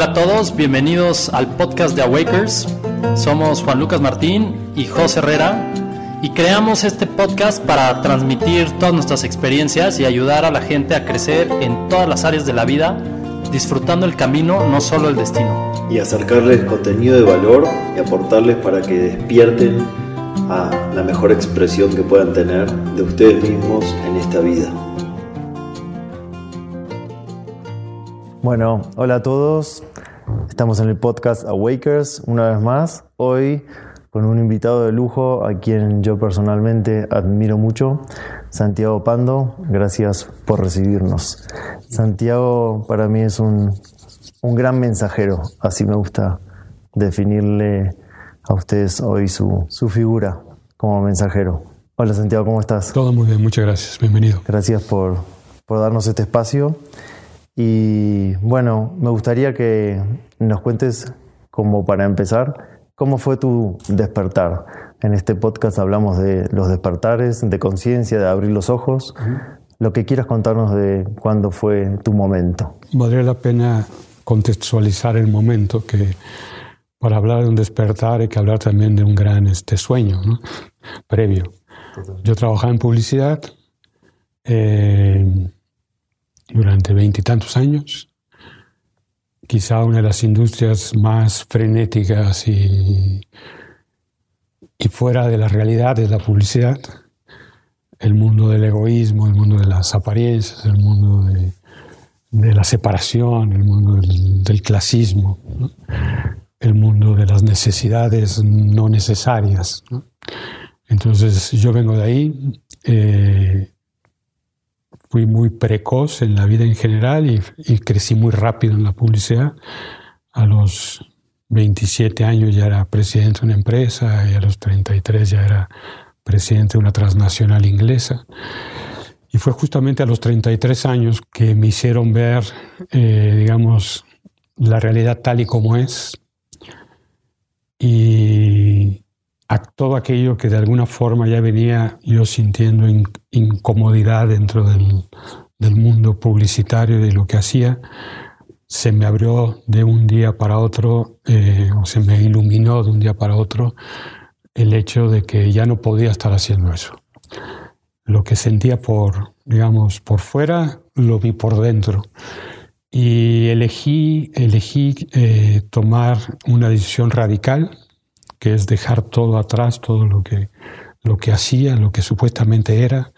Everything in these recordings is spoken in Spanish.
Hola a todos, bienvenidos al podcast de Awakers. Somos Juan Lucas Martín y José Herrera y creamos este podcast para transmitir todas nuestras experiencias y ayudar a la gente a crecer en todas las áreas de la vida, disfrutando el camino, no solo el destino. Y acercarles contenido de valor y aportarles para que despierten a la mejor expresión que puedan tener de ustedes mismos en esta vida. Bueno, hola a todos. Estamos en el podcast Awakers una vez más. Hoy con un invitado de lujo a quien yo personalmente admiro mucho, Santiago Pando. Gracias por recibirnos. Santiago para mí es un, un gran mensajero, así me gusta definirle a ustedes hoy su, su figura como mensajero. Hola Santiago, ¿cómo estás? Todo muy bien, muchas gracias, bienvenido. Gracias por, por darnos este espacio. Y bueno, me gustaría que nos cuentes, como para empezar, cómo fue tu despertar. En este podcast hablamos de los despertares, de conciencia, de abrir los ojos. Lo que quieras contarnos de cuándo fue tu momento. Valdría la pena contextualizar el momento, que para hablar de un despertar hay que hablar también de un gran este, sueño ¿no? previo. Yo trabajaba en publicidad. Eh, durante veintitantos años, quizá una de las industrias más frenéticas y, y fuera de la realidad de la publicidad, el mundo del egoísmo, el mundo de las apariencias, el mundo de, de la separación, el mundo del, del clasismo, ¿no? el mundo de las necesidades no necesarias. ¿no? Entonces yo vengo de ahí. Eh, fui muy precoz en la vida en general y, y, crecí muy rápido en la publicidad. A los 27 años ya era presidente de una empresa y a los 33 ya era presidente de una transnacional inglesa. Y fue justamente a los 33 años que me hicieron ver, eh, digamos, la realidad tal y como es y a todo aquello que de alguna forma ya venía yo sintiendo in, incomodidad dentro del, mundo publicitario de lo que hacía, se me abrió de un día para otro, eh, o se me iluminó de un día para otro el hecho de que ya no podía estar haciendo eso. Lo que sentía por, digamos, por fuera, lo vi por dentro. Y elegí, elegí eh, tomar una decisión radical, que es dejar todo atrás, todo lo que, lo que hacía, lo que supuestamente era,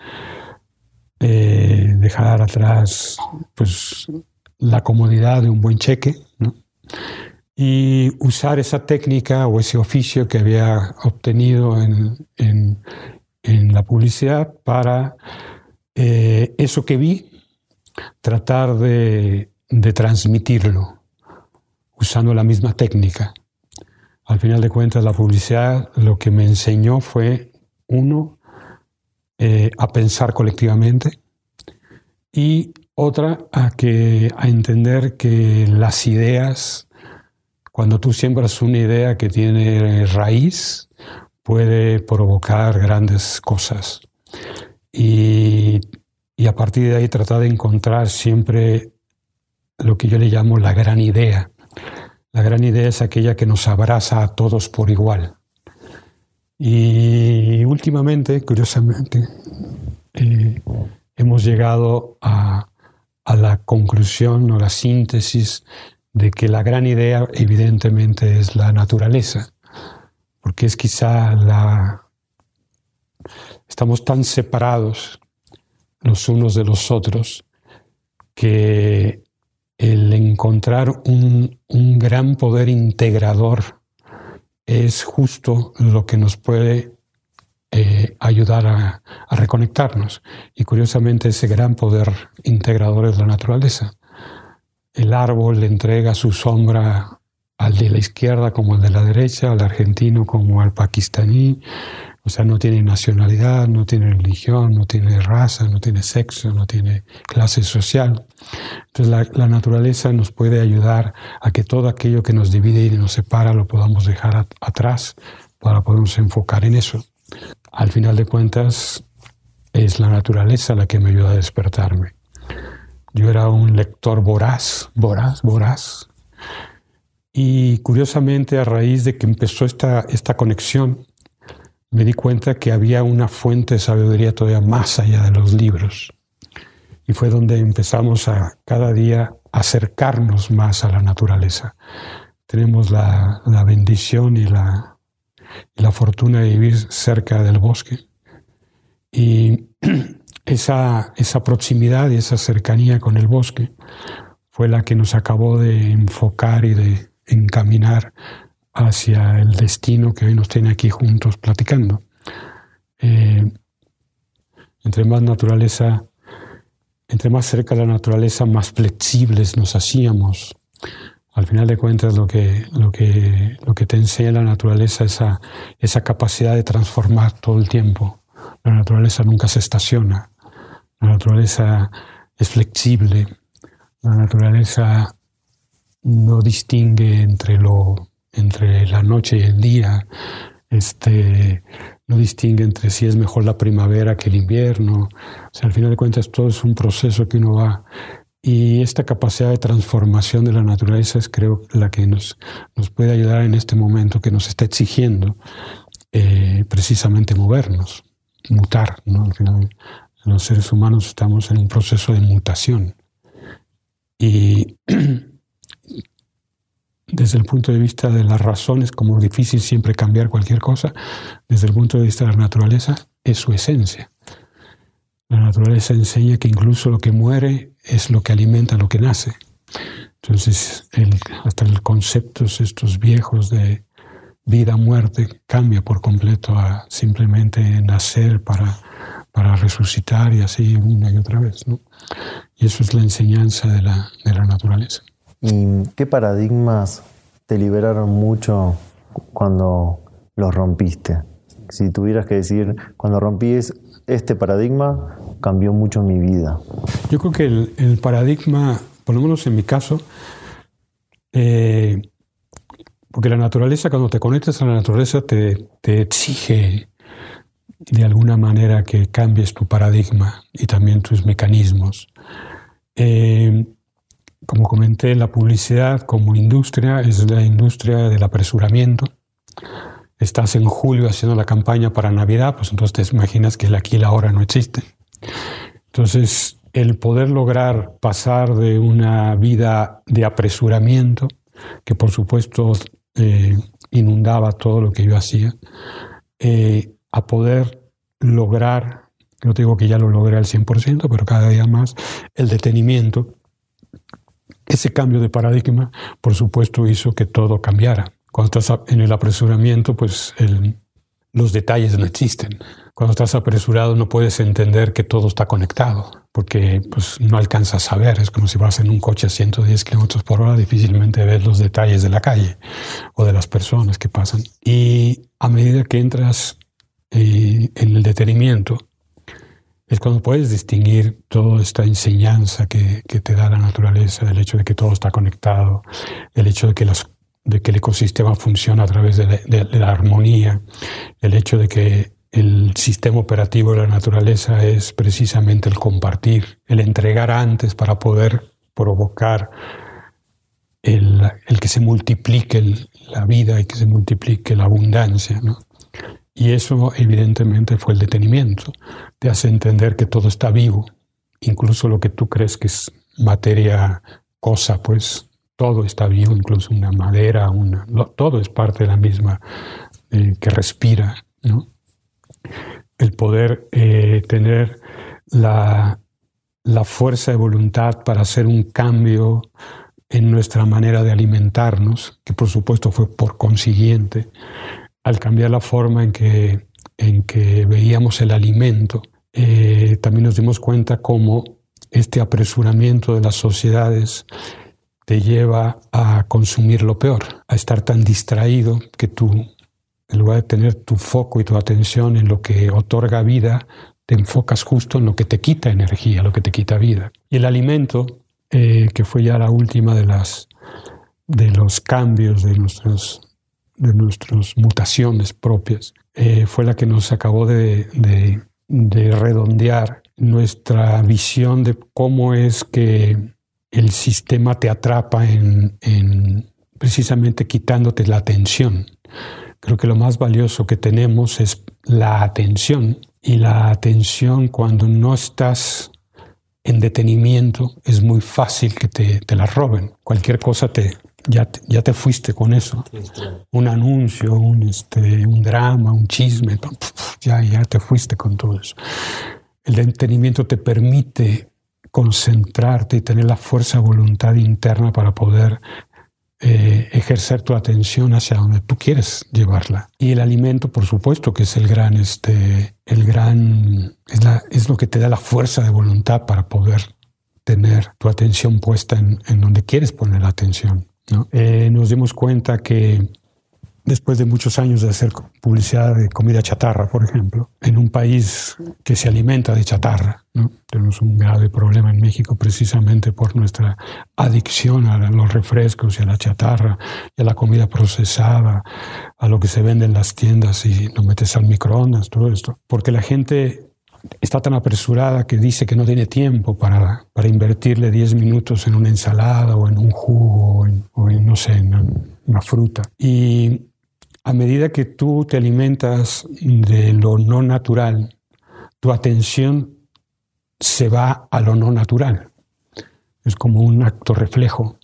eh, dejar atrás pues, la comodidad de un buen cheque y usar esa técnica o ese oficio que había obtenido en, en, en la publicidad para eh, eso que vi, tratar de, de transmitirlo usando la misma técnica. Al final de cuentas, la publicidad lo que me enseñó fue, uno, eh, a pensar colectivamente y otra, a, que, a entender que las ideas, cuando tú siembras una idea que tiene raíz, puede provocar grandes cosas. Y, y a partir de ahí tratar de encontrar siempre lo que yo le llamo la gran idea la gran idea es aquella que nos abraza a todos por igual. Y últimamente, curiosamente, eh, hemos llegado a, a, la conclusión o la síntesis de que la gran idea evidentemente es la naturaleza, porque es quizá la... Estamos tan separados los unos de los otros que el encontrar un, un, gran poder integrador es justo lo que nos puede eh, ayudar a, reconectarnos. Y curiosamente ese gran poder integrador es la naturaleza. El árbol entrega su sombra al de la izquierda como al de la derecha, al argentino como al pakistaní, o sea, no tiene nacionalidad, no tiene religión, no tiene raza, no tiene sexo, no tiene clase social. Entonces la, naturaleza nos puede ayudar a que todo aquello que nos divide y nos separa lo podamos dejar atrás para podernos enfocar en eso. Al final de cuentas, es la naturaleza la que me ayuda a despertarme. Yo era un lector voraz, voraz, voraz, Y curiosamente, a raíz de que empezó esta, esta conexión, me di cuenta que había una fuente de sabiduría todavía más allá de los libros. Y fue donde empezamos a cada día acercarnos más a la naturaleza. Tenemos la, la bendición y la, la fortuna de vivir cerca del bosque. Y esa, esa proximidad y esa cercanía con el bosque fue la que nos acabó de enfocar y de encaminar hacia el destino que hoy nos tiene aquí juntos platicando. Eh, entre más naturaleza, entre más cerca de la naturaleza, más flexibles nos hacíamos. Al final de cuentas, lo que, lo que, lo que te enseña la naturaleza es esa, esa capacidad de transformar todo el tiempo. La naturaleza nunca se estaciona. La naturaleza es flexible. La naturaleza no distingue entre lo entre la noche y el día, este, no distingue entre si es mejor la primavera que el invierno. O sea, al final de cuentas todo es un proceso que uno va. Y esta capacidad de transformación de la naturaleza es creo la que nos, nos puede ayudar en este momento que nos está exigiendo eh, precisamente movernos, mutar. ¿no? Al final los seres humanos estamos en un proceso de mutación. Y desde el punto de vista de las razones, como difícil siempre cambiar cualquier cosa, desde el punto de vista de la naturaleza, es su esencia. La naturaleza enseña que incluso lo que muere es lo que alimenta lo que nace. Entonces, hasta el conceptos estos viejos de vida, muerte, cambia por completo a simplemente nacer para para resucitar y así una y otra vez. ¿no? Y eso es la enseñanza de la, de la naturaleza. ¿Y qué paradigmas te liberaron mucho cuando los rompiste? Si tuvieras que decir, cuando rompí este paradigma, cambió mucho mi vida. Yo creo que el, el paradigma, por lo menos en mi caso, eh, porque la naturaleza, cuando te conectas a la naturaleza, te, te exige de alguna manera que cambies tu paradigma y también tus mecanismos. Eh, como comenté, la publicidad como industria es la industria del apresuramiento. Estás en julio haciendo la campaña para Navidad, pues entonces te imaginas que el aquí y la ahora no existe. Entonces, el poder lograr pasar de una vida de apresuramiento, que por supuesto eh, inundaba todo lo que yo hacía, eh, a poder lograr, no digo que ya lo logré al 100%, pero cada día más, el detenimiento. Ese cambio de paradigma, por supuesto, hizo que todo cambiara. Cuando estás en el apresuramiento, pues los detalles no existen. Cuando estás apresurado no puedes entender que todo está conectado, porque pues, no alcanzas a ver. Es como si vas en un coche a 110 kilómetros por hora, difícilmente ves los detalles de la calle o de las personas que pasan. Y a medida que entras en el detenimiento, es cuando puedes distinguir toda esta enseñanza que, te da la naturaleza, el hecho de que todo está conectado, el hecho de que, de que el ecosistema funciona a través de la, armonía, el hecho de que el sistema operativo de la naturaleza es precisamente el compartir, el entregar antes para poder provocar el que se multiplique la vida y que se multiplique la abundancia. ¿no? Y eso evidentemente fue el detenimiento. Te hace entender que todo está vivo, incluso lo que tú crees que es materia, cosa, pues todo está vivo, incluso una madera, una, todo es parte de la misma eh, que respira. ¿no? El poder eh, tener la, la fuerza de voluntad para hacer un cambio en nuestra manera de alimentarnos, que por supuesto fue por consiguiente al cambiar la forma en que, en que veíamos el alimento, eh, también nos dimos cuenta cómo este apresuramiento de las sociedades te lleva a consumir lo peor, a estar tan distraído que tú, en lugar de tener tu foco y tu atención en lo que otorga vida, te enfocas justo en lo que te quita energía, lo que te quita vida. Y el alimento, eh, que fue ya la última de, las, de los cambios de nuestros de nuestras mutaciones propias, eh, fue la que nos acabó de, redondear nuestra visión de cómo es que el sistema te atrapa en, precisamente quitándote la atención. Creo que lo más valioso que tenemos es la atención y la atención cuando no estás en detenimiento es muy fácil que te, te la roben. Cualquier cosa te, ya, te, ya te fuiste con eso. Un anuncio, un, este, un drama, un chisme, ya, ya te fuiste con todo eso. El detenimiento te permite concentrarte y tener la fuerza de voluntad interna para poder eh, ejercer tu atención hacia donde tú quieres llevarla. Y el alimento, por supuesto, que es el gran, este, el gran, es, es lo que te da la fuerza de voluntad para poder tener tu atención puesta en, en donde quieres poner la atención. ¿No? Eh, nos dimos cuenta que después de muchos años de hacer publicidad de comida chatarra, por ejemplo, en un país que se alimenta de chatarra. ¿no? Tenemos un grave problema en México precisamente por nuestra adicción a los refrescos y a la chatarra y a la comida procesada, a lo que se vende en las tiendas y lo metes al microondas, todo esto. Porque la gente está tan apresurada que dice que no tiene tiempo para, para invertirle 10 minutos en una ensalada o en un jugo o en, o en no sé, en una fruta. Y a medida que tú te alimentas de lo no natural, tu atención se va a lo no natural. Es como un acto reflejo.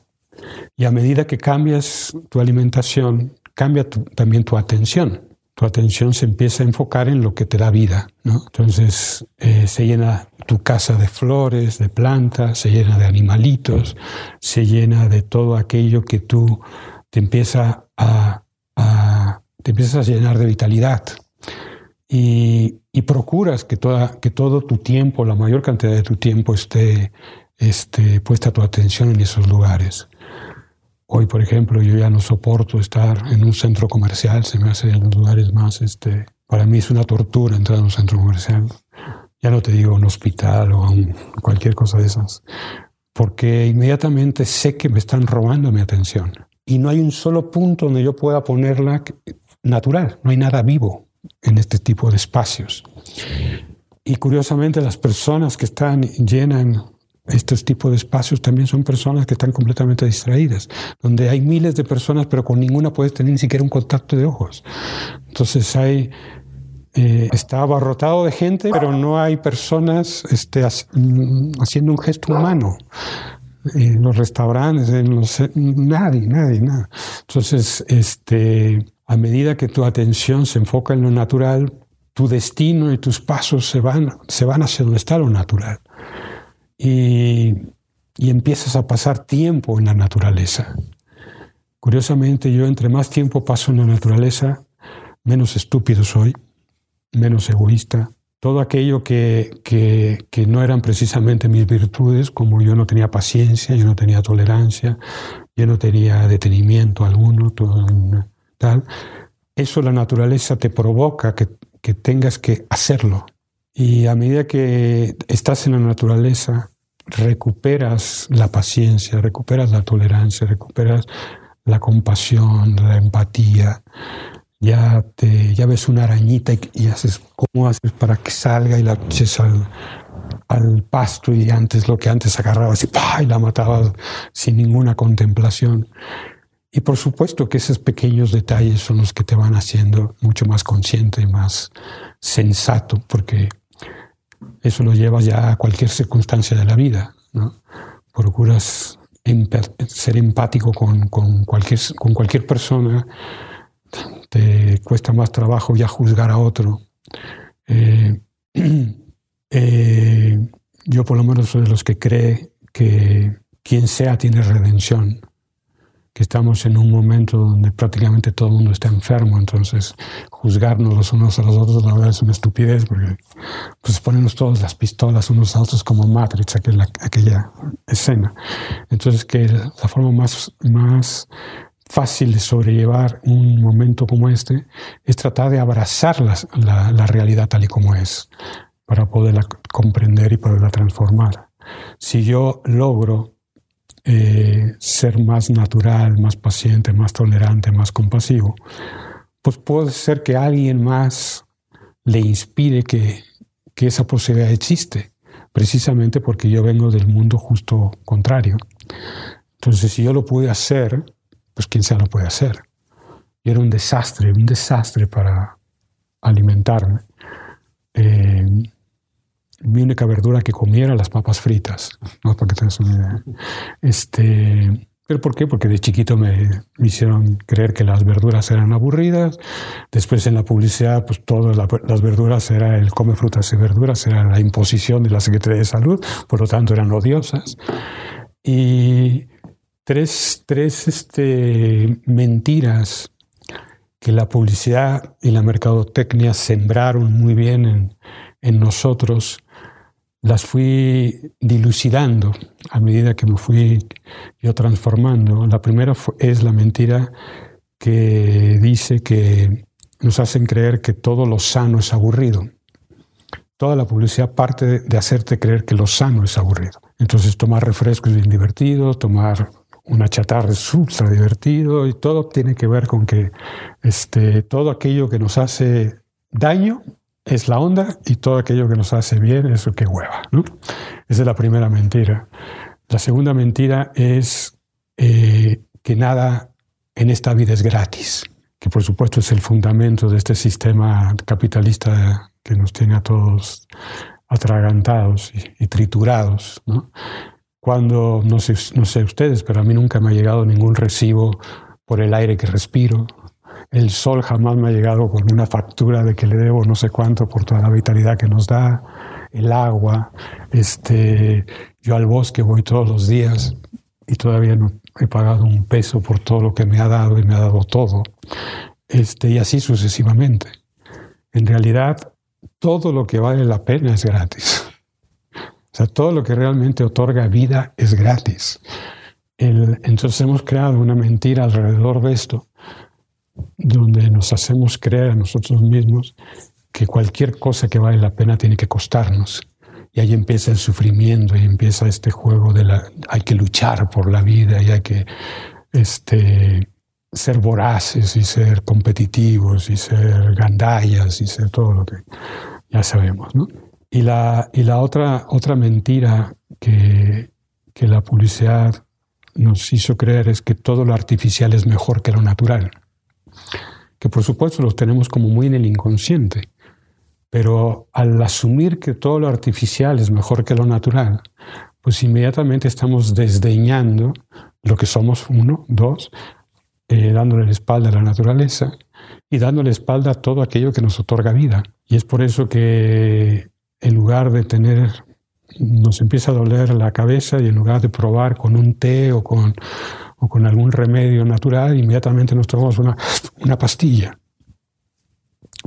Y a medida que cambias tu alimentación, cambia también tu atención. Tu atención se empieza a enfocar en lo que te da vida. Entonces eh, se llena tu casa de flores, de plantas, se llena de animalitos, se llena de todo aquello que tú te empieza a te empiezas a llenar de vitalidad y, procuras que, toda, que todo tu tiempo, la mayor cantidad de tu tiempo esté, esté puesta tu atención en esos lugares. Hoy, por ejemplo, yo ya no soporto estar en un centro comercial, se me hace en los lugares más, este, para mí es una tortura entrar a un centro comercial. Ya no te digo un hospital o un, cualquier cosa de esas, porque inmediatamente sé que me están robando mi atención y no hay un solo punto donde yo pueda ponerla natural, no hay nada vivo en este tipo de espacios. Y curiosamente las personas que están llenan estos tipos de espacios también son personas que están completamente distraídas, donde hay miles de personas, pero con ninguna puedes tener ni siquiera un contacto de ojos. Entonces hay, eh, está abarrotado de gente, pero no hay personas este, mm, haciendo un gesto humano. En los restaurantes, en los, nadie, nadie, nada. Entonces, este, a medida que tu atención se enfoca en lo natural, tu destino y tus pasos se van, se van hacia donde está lo natural. Y, y empiezas a pasar tiempo en la naturaleza. Curiosamente, yo entre más tiempo paso en la naturaleza, menos estúpido soy, menos egoísta. Todo aquello que, que, que, no eran precisamente mis virtudes, como yo no tenía paciencia, yo no tenía tolerancia, yo no tenía detenimiento alguno, todo, tal, eso la naturaleza te provoca que, que tengas que hacerlo. Y a medida que estás en la naturaleza, recuperas la paciencia, recuperas la tolerancia, recuperas la compasión, la empatía. Ya, te, ya ves una arañita y, haces cómo haces para que salga y la eches al, pasto y antes lo que antes agarrabas y, y la matabas sin ninguna contemplación. Y por supuesto que esos pequeños detalles son los que te van haciendo mucho más consciente, más sensato, porque eso lo llevas ya a cualquier circunstancia de la vida. ¿no? Procuras ser empático con, con, cualquier, con cualquier persona, te cuesta más trabajo ya juzgar a otro. Eh, eh, yo por lo menos soy de los que cree que quien sea tiene redención que estamos en un momento donde prácticamente todo el mundo está enfermo, entonces juzgarnos los unos a los otros la verdad es una estupidez, porque pues ponemos todas las pistolas unos a otros como Matrix, aquella, aquella escena. Entonces que la forma más, más fácil de sobrellevar un momento como este es tratar de abrazar la, la, la realidad tal y como es, para poderla comprender y poderla transformar. Si yo logro eh, ser más natural, más paciente, más tolerante, más compasivo, pues puede ser que alguien más le inspire que, que esa posibilidad existe, precisamente porque yo vengo del mundo justo contrario. Entonces, si yo lo pude hacer, pues quién se lo puede hacer. Y era un desastre, un desastre para alimentarme. Eh, mi única verdura que comía era las papas fritas, ¿no? para que tengas una idea. Este, ¿Pero por qué? Porque de chiquito me, me, hicieron creer que las verduras eran aburridas. Después en la publicidad, pues todas las verduras era el come frutas y verduras, era la imposición de la Secretaría de Salud, por lo tanto eran odiosas. Y tres, tres este, mentiras que la publicidad y la mercadotecnia sembraron muy bien en, en nosotros las fui dilucidando a medida que me fui yo transformando. La primera es la mentira que dice que nos hacen creer que todo lo sano es aburrido. Toda la publicidad parte de hacerte creer que lo sano es aburrido. Entonces tomar refrescos es bien divertido, tomar una chatarra es ultra divertido y todo tiene que ver con que este, todo aquello que nos hace daño es la onda y todo aquello que nos hace bien es lo que hueva. Esa es la primera mentira. La segunda mentira es eh, que nada en esta vida es gratis, que por supuesto es el fundamento de este sistema capitalista que nos tiene a todos atragantados y, triturados. Cuando, no sé, no sé ustedes, pero a mí nunca me ha llegado ningún recibo por el aire que respiro, el sol jamás me ha llegado con una factura de que le debo no sé cuánto por toda la vitalidad que nos da, el agua. Este, yo al bosque voy todos los días y todavía no he pagado un peso por todo lo que me ha dado y me ha dado todo. Este, y así sucesivamente. En realidad, todo lo que vale la pena es gratis. O sea, todo lo que realmente otorga vida es gratis. entonces hemos creado una mentira alrededor de esto donde nos hacemos creer a nosotros mismos que cualquier cosa que vale la pena tiene que costarnos. Y ahí empieza el sufrimiento y empieza este juego de la... Hay que luchar por la vida y hay que este, ser voraces y ser competitivos y ser gandallas y ser todo lo que ya sabemos. Y la, y la otra, otra mentira que, que la publicidad nos hizo creer es que todo lo artificial es mejor que lo natural que por supuesto los tenemos como muy en el inconsciente, pero al asumir que todo lo artificial es mejor que lo natural, pues inmediatamente estamos desdeñando lo que somos, uno, dos, eh, dándole la espalda a la naturaleza y dándole espalda a todo aquello que nos otorga vida. Y es por eso que en lugar de tener, nos empieza a doler la cabeza y en lugar de probar con un té o con o con algún remedio natural, inmediatamente nos tomamos una, una pastilla.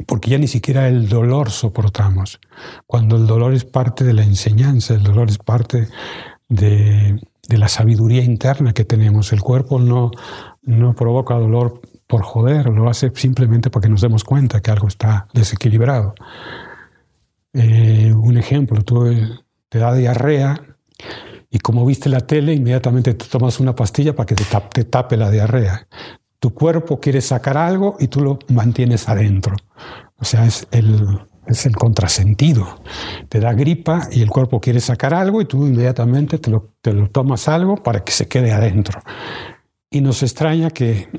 Porque ya ni siquiera el dolor soportamos. Cuando el dolor es parte de la enseñanza, el dolor es parte de, de la sabiduría interna que tenemos. El cuerpo no, no provoca dolor por joder, lo hace simplemente para que nos demos cuenta que algo está desequilibrado. Eh, un ejemplo, tú te da diarrea y como viste la tele, inmediatamente te tomas una pastilla para que te tape, la diarrea. Tu cuerpo quiere sacar algo y tú lo mantienes adentro. O sea, es el, es el contrasentido. Te da gripa y el cuerpo quiere sacar algo y tú inmediatamente te lo, te lo tomas algo para que se quede adentro. Y nos extraña que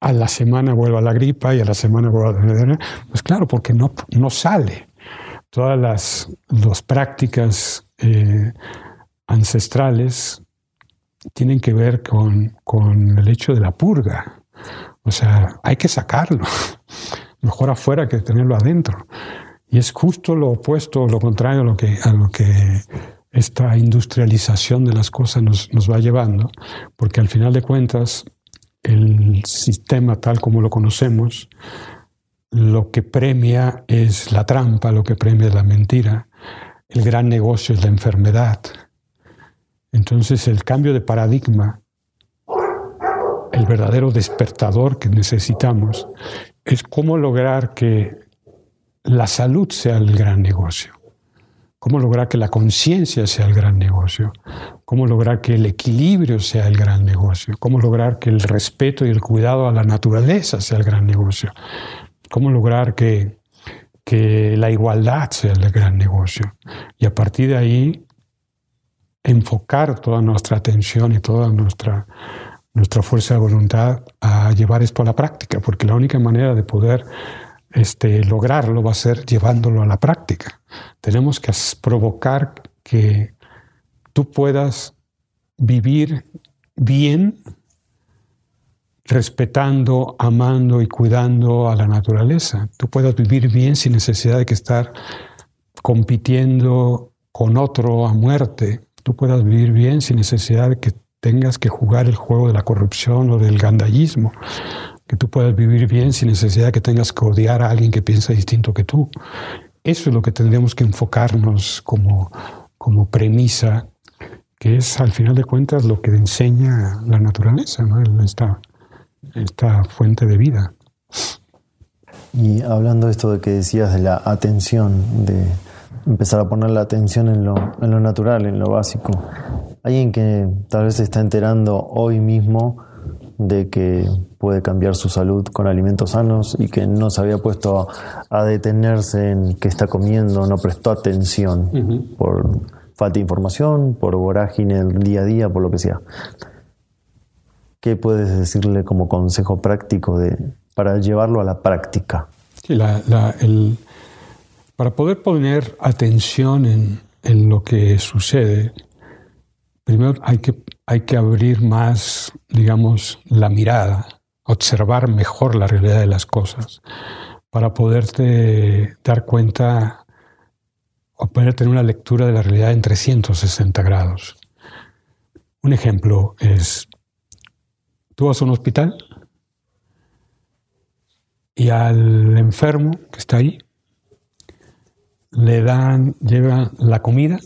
a la semana vuelva la gripa y a la semana vuelva la Pues claro, porque no, no sale. Todas las, las prácticas eh, ancestrales tienen que ver con, con, el hecho de la purga. O sea, hay que sacarlo. Mejor afuera que tenerlo adentro. Y es justo lo opuesto, lo contrario a lo que, a lo que esta industrialización de las cosas nos, nos va llevando, porque al final de cuentas el sistema tal como lo conocemos, lo que premia es la trampa, lo que premia es la mentira, el gran negocio es la enfermedad, entonces el cambio de paradigma, el verdadero despertador que necesitamos, es cómo lograr que la salud sea el gran negocio, cómo lograr que la conciencia sea el gran negocio, cómo lograr que el equilibrio sea el gran negocio, cómo lograr que el respeto y el cuidado a la naturaleza sea el gran negocio, cómo lograr que, que la igualdad sea el gran negocio. Y a partir de ahí enfocar toda nuestra atención y toda nuestra nuestra fuerza de voluntad a llevar esto a la práctica, porque la única manera de poder este, lograrlo va a ser llevándolo a la práctica. Tenemos que provocar que tú puedas vivir bien respetando, amando y cuidando a la naturaleza. Tú puedas vivir bien sin necesidad de que estar compitiendo con otro a muerte. Tú puedas vivir bien sin necesidad de que tengas que jugar el juego de la corrupción o del gandallismo. Que tú puedas vivir bien sin necesidad de que tengas que odiar a alguien que piensa distinto que tú. Eso es lo que tendríamos que enfocarnos como, como premisa, que es al final de cuentas lo que enseña la naturaleza, ¿no? esta, esta fuente de vida. Y hablando de esto de que decías de la atención, de empezar a poner la atención en lo, en lo natural, en lo básico. Alguien que tal vez se está enterando hoy mismo de que puede cambiar su salud con alimentos sanos y que no se había puesto a, detenerse en qué está comiendo, no prestó atención por falta de información, por vorágine del día a día, por lo que sea. ¿Qué puedes decirle como consejo práctico de, para llevarlo a la práctica? Para poder poner atención en, en lo que sucede, primero hay que, hay que abrir más, digamos, la mirada, observar mejor la realidad de las cosas, para poderte dar cuenta o poder tener una lectura de la realidad en 360 grados. Un ejemplo es, tú vas a un hospital y al enfermo que está ahí le dan, llevan la comida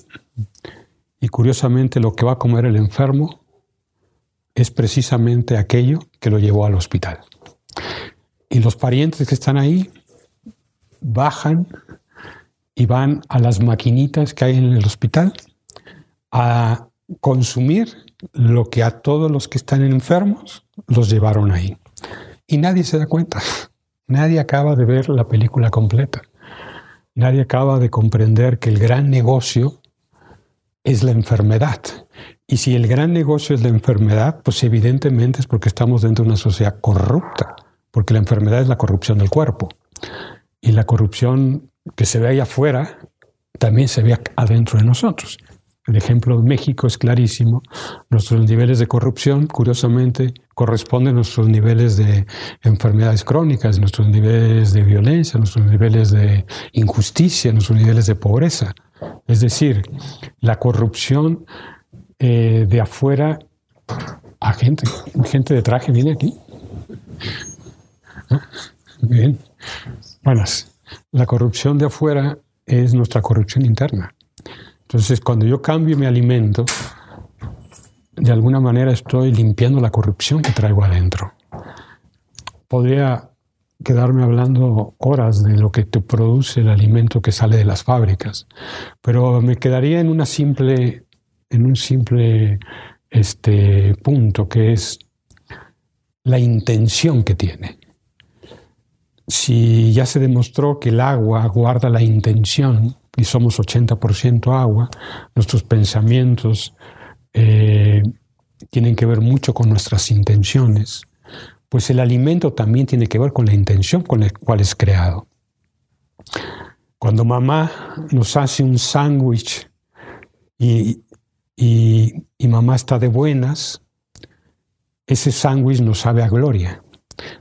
y curiosamente lo que va a comer el enfermo es precisamente aquello que lo llevó al hospital. Y los parientes que están ahí bajan y van a las maquinitas que hay en el hospital a consumir lo que a todos los que están enfermos los llevaron ahí. Y nadie se da cuenta. Nadie acaba de ver la película completa. Nadie acaba de comprender que el gran negocio es la enfermedad. Y si el gran negocio es la enfermedad, pues evidentemente es porque estamos dentro de una sociedad corrupta, porque la enfermedad es la corrupción del cuerpo. Y la corrupción que se ve ahí afuera también se ve adentro de nosotros. El ejemplo de México es clarísimo. Nuestros niveles de corrupción, curiosamente, corresponden a nuestros niveles de enfermedades crónicas, nuestros niveles de violencia, nuestros niveles de injusticia, nuestros niveles de pobreza. Es decir, la corrupción eh, de afuera a gente, gente de traje viene aquí. Bien. Buenas. La corrupción de afuera es nuestra corrupción interna. Entonces, cuando yo cambio mi alimento, de alguna manera estoy limpiando la corrupción que traigo adentro. Podría quedarme hablando horas de lo que te produce el alimento que sale de las fábricas, pero me quedaría en una simple, en un simple este, punto que es la intención que tiene. Si ya se demostró que el agua guarda la intención, y somos 80% agua, nuestros pensamientos eh, tienen que ver mucho con nuestras intenciones, pues el alimento también tiene que ver con la intención con la cual es creado. Cuando mamá nos hace un sándwich y, y mamá está de buenas, ese sándwich nos sabe a gloria.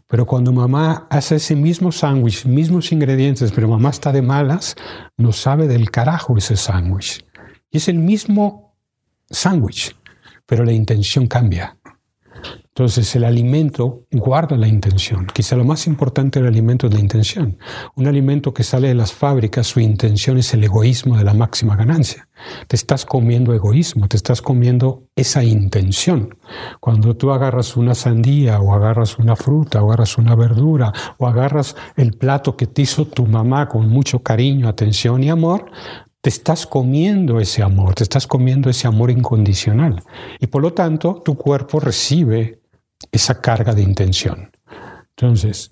Pero cuando mamá hace ese mismo sándwich, mismos ingredientes, pero mamá está de malas, no sabe del carajo ese sándwich. Y es el mismo sándwich, pero la intención cambia. Entonces el alimento guarda la intención. Quizá lo más importante del alimento es la intención. Un alimento que sale de las fábricas, su intención es el egoísmo de la máxima ganancia. Te estás comiendo egoísmo, te estás comiendo esa intención. Cuando tú agarras una sandía o agarras una fruta o agarras una verdura o agarras el plato que te hizo tu mamá con mucho cariño, atención y amor, te estás comiendo ese amor, te estás comiendo ese amor incondicional. Y por lo tanto, tu cuerpo recibe esa carga de intención. Entonces,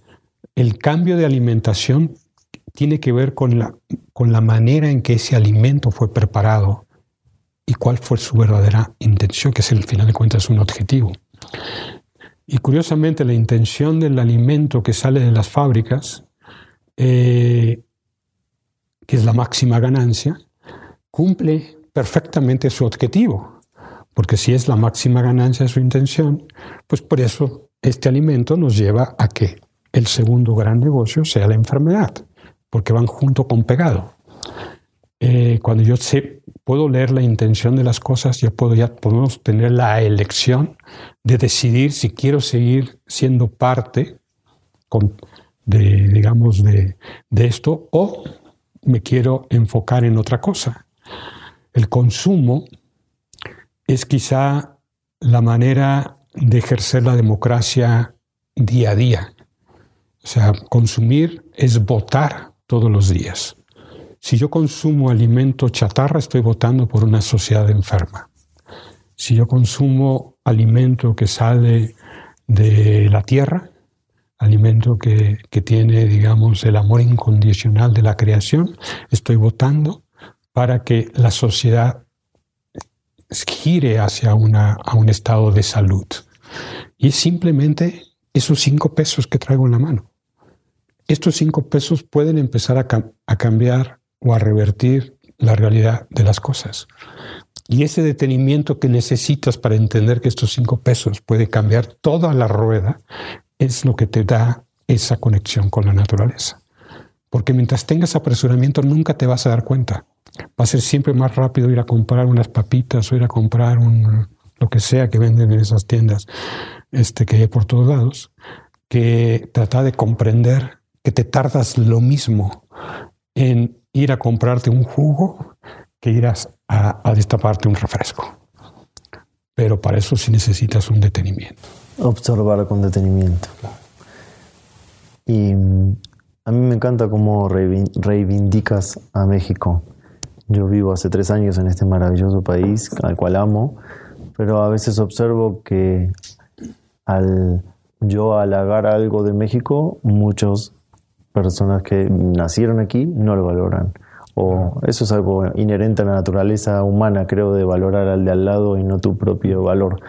el cambio de alimentación tiene que ver con la, con la manera en que ese alimento fue preparado y cuál fue su verdadera intención, que es el final de cuentas un objetivo. Y curiosamente la intención del alimento que sale de las fábricas, eh, que es la máxima ganancia, cumple perfectamente su objetivo. Porque si es la máxima ganancia de su intención, pues por eso este alimento nos lleva a que el segundo gran negocio sea la enfermedad, porque van junto con pegado. Eh, cuando yo sé, puedo leer la intención de las cosas, ya puedo, ya podemos tener la elección de decidir si quiero seguir siendo parte de, digamos, de, de esto o me quiero enfocar en otra cosa. El consumo es quizá la manera de ejercer la democracia día a día. O sea, consumir es votar todos los días. Si yo consumo alimento chatarra, estoy votando por una sociedad enferma. Si yo consumo alimento que sale de la tierra, alimento que, tiene, digamos, el amor incondicional de la creación, estoy votando para que la sociedad gire hacia una, a un estado de salud. Y es simplemente esos cinco pesos que traigo en la mano. Estos cinco pesos pueden empezar a, a cambiar o a revertir la realidad de las cosas. Y ese detenimiento que necesitas para entender que estos cinco pesos puede cambiar toda la rueda es lo que te da esa conexión con la naturaleza. Porque mientras tengas apresuramiento nunca te vas a dar cuenta. Va a ser siempre más rápido ir a comprar unas papitas o ir a comprar un, lo que sea que venden en esas tiendas este, que hay por todos lados, que tratar de comprender que te tardas lo mismo en ir a comprarte un jugo que irás a, a destaparte un refresco. Pero para eso sí necesitas un detenimiento. Observar con detenimiento. Y mm, a mí me encanta cómo reivindicas a México. Yo vivo hace tres años en este maravilloso país al cual amo, pero a veces observo que al yo halagar algo de México, muchas personas que nacieron aquí no lo valoran. O eso es algo inherente a la naturaleza humana, creo, de valorar al de al lado y no tu propio valor.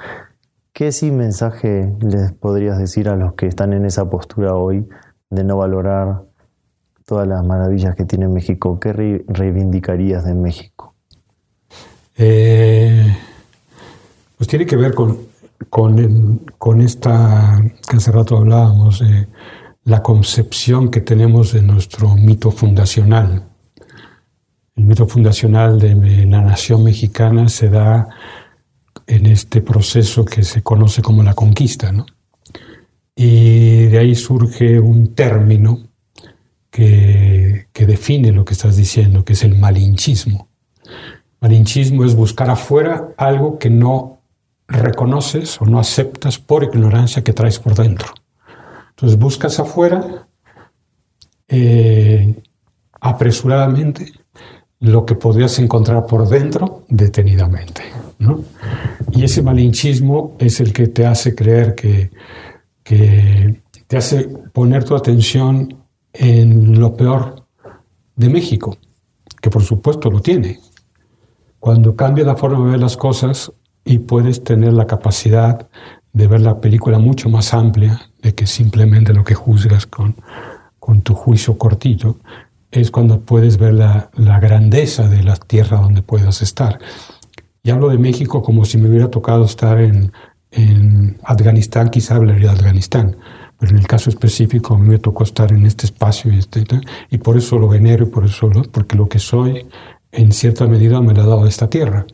¿Qué sí mensaje les podrías decir a los que están en esa postura hoy de no valorar todas las maravillas que tiene México? ¿Qué reivindicarías de México? Eh, pues tiene que ver con, con, esta que hace rato hablábamos, de la concepción que tenemos de nuestro mito fundacional. El mito fundacional de la nación mexicana se da en este proceso que se conoce como la conquista, ¿no? Y de ahí surge un término que, define lo que estás diciendo, que es el malinchismo. Malinchismo es buscar afuera algo que no reconoces o no aceptas por ignorancia que traes por dentro. Entonces buscas afuera eh, apresuradamente lo que podrías encontrar por dentro detenidamente. Y ese malinchismo es el que te hace creer que, que te hace poner tu atención en lo peor de México, que por supuesto lo tiene. Cuando cambia la forma de ver las cosas y puedes tener la capacidad de ver la película mucho más amplia de que simplemente lo que juzgas con, con tu juicio cortito, es cuando puedes ver la, la grandeza de la tierra donde puedas estar. Y hablo de México como si me hubiera tocado estar en, en Afganistán, quizá hablaría de Afganistán, pero en el caso específico a mí me tocó estar en este espacio y, este, y por eso lo venero y por eso lo, porque lo que soy en cierta medida me lo ha dado esta tierra.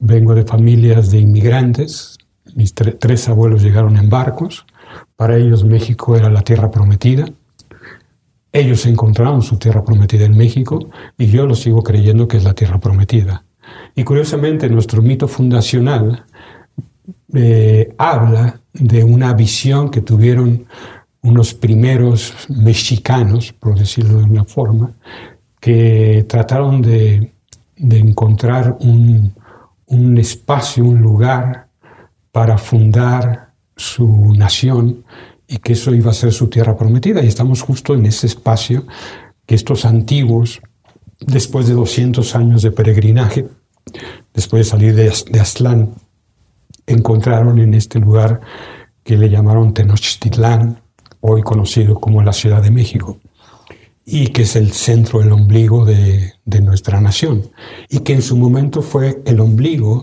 Vengo de familias de inmigrantes, mis tres abuelos llegaron en barcos, para ellos México era la tierra prometida, ellos encontraron su tierra prometida en México y yo lo sigo creyendo que es la tierra prometida. Y curiosamente nuestro mito fundacional eh, habla de una visión que tuvieron unos primeros mexicanos, por decirlo de una forma, que trataron de, encontrar un, un, espacio, un lugar para fundar su nación y que eso iba a ser su tierra prometida. Y estamos justo en ese espacio que estos antiguos, después de 200 años de peregrinaje, después de salir de, de Aztlán, encontraron en este lugar que le llamaron Tenochtitlán, hoy conocido como la Ciudad de México, y que es el centro, el ombligo de, nuestra nación, y que en su momento fue el ombligo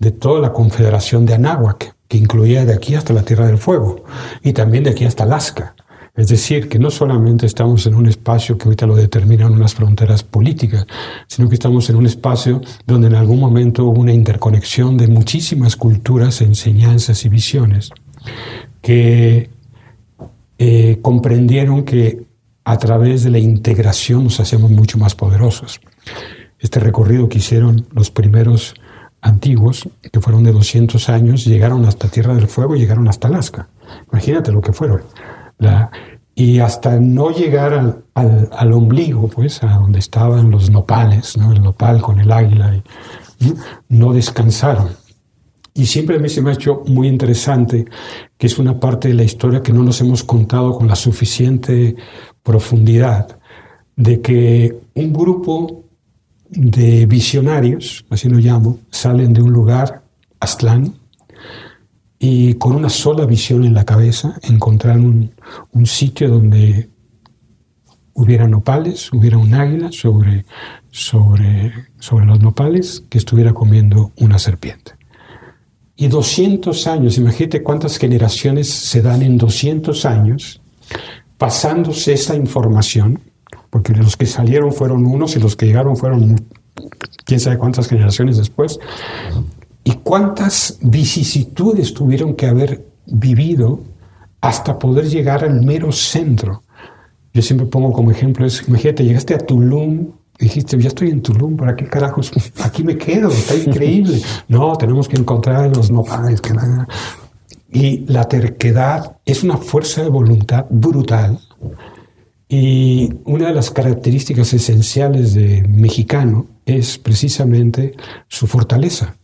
de toda la confederación de Anáhuac, que incluía de aquí hasta la Tierra del Fuego, y también de aquí hasta Alaska. Es decir, que no solamente estamos en un espacio que ahorita lo determinan unas fronteras políticas, sino que estamos en un espacio donde en algún momento hubo una interconexión de muchísimas culturas, enseñanzas y visiones que eh, comprendieron que a través de la integración nos hacemos mucho más poderosos. Este recorrido que hicieron los primeros antiguos, que fueron de 200 años, llegaron hasta Tierra del Fuego y llegaron hasta Alaska. Imagínate lo que fueron y hasta no llegar al, ombligo, pues, a donde estaban los nopales, ¿no? el nopal con el águila, y, no descansaron. Y siempre a mí se me ha hecho muy interesante que es una parte de la historia que no nos hemos contado con la suficiente profundidad, de que un grupo de visionarios, así lo llamo, salen de un lugar, Aztlán, y con una sola visión en la cabeza encontrar un, sitio donde hubiera nopales, hubiera un águila sobre, sobre, sobre los nopales que estuviera comiendo una serpiente. Y 200 años, imagínate cuántas generaciones se dan en 200 años pasándose esa información, porque los que salieron fueron unos y los que llegaron fueron quién sabe cuántas generaciones después, y cuántas vicisitudes tuvieron que haber vivido hasta poder llegar al mero centro. Yo siempre pongo como ejemplo eso, imagínate, llegaste a Tulum, dijiste, ya estoy en Tulum, ¿para qué carajos? Aquí me quedo, está increíble. No, tenemos que encontrar los nopales, que nada. Y la terquedad es una fuerza de voluntad brutal. Y una de las características esenciales de mexicano es precisamente su fortaleza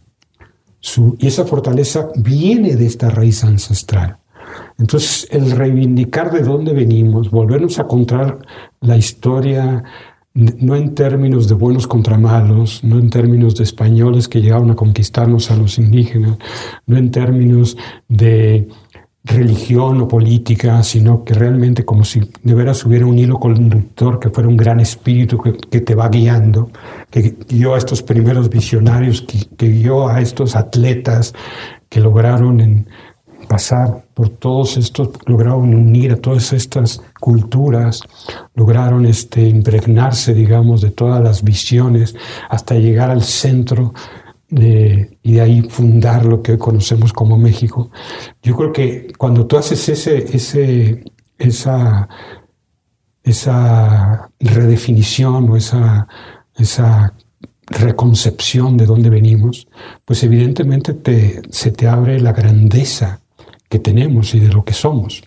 y esa fortaleza viene de esta raíz ancestral. Entonces, el reivindicar de dónde venimos, volvernos a contar la historia, no en términos de buenos contra malos, no en términos de españoles que llegaron a conquistarnos a los indígenas, no en términos de religión o política, sino que realmente como si de veras hubiera un hilo conductor que fuera un gran espíritu que, te va guiando, que guió a estos primeros visionarios, que, que guió a estos atletas que lograron en pasar por todos estos, lograron unir a todas estas culturas, lograron este, impregnarse, digamos, de todas las visiones hasta llegar al centro y de ahí fundar lo que hoy conocemos como México. Yo creo que cuando tú haces ese, esa, esa redefinición o esa, esa reconcepción de dónde venimos, pues evidentemente te, se te abre la grandeza que tenemos y de lo que somos.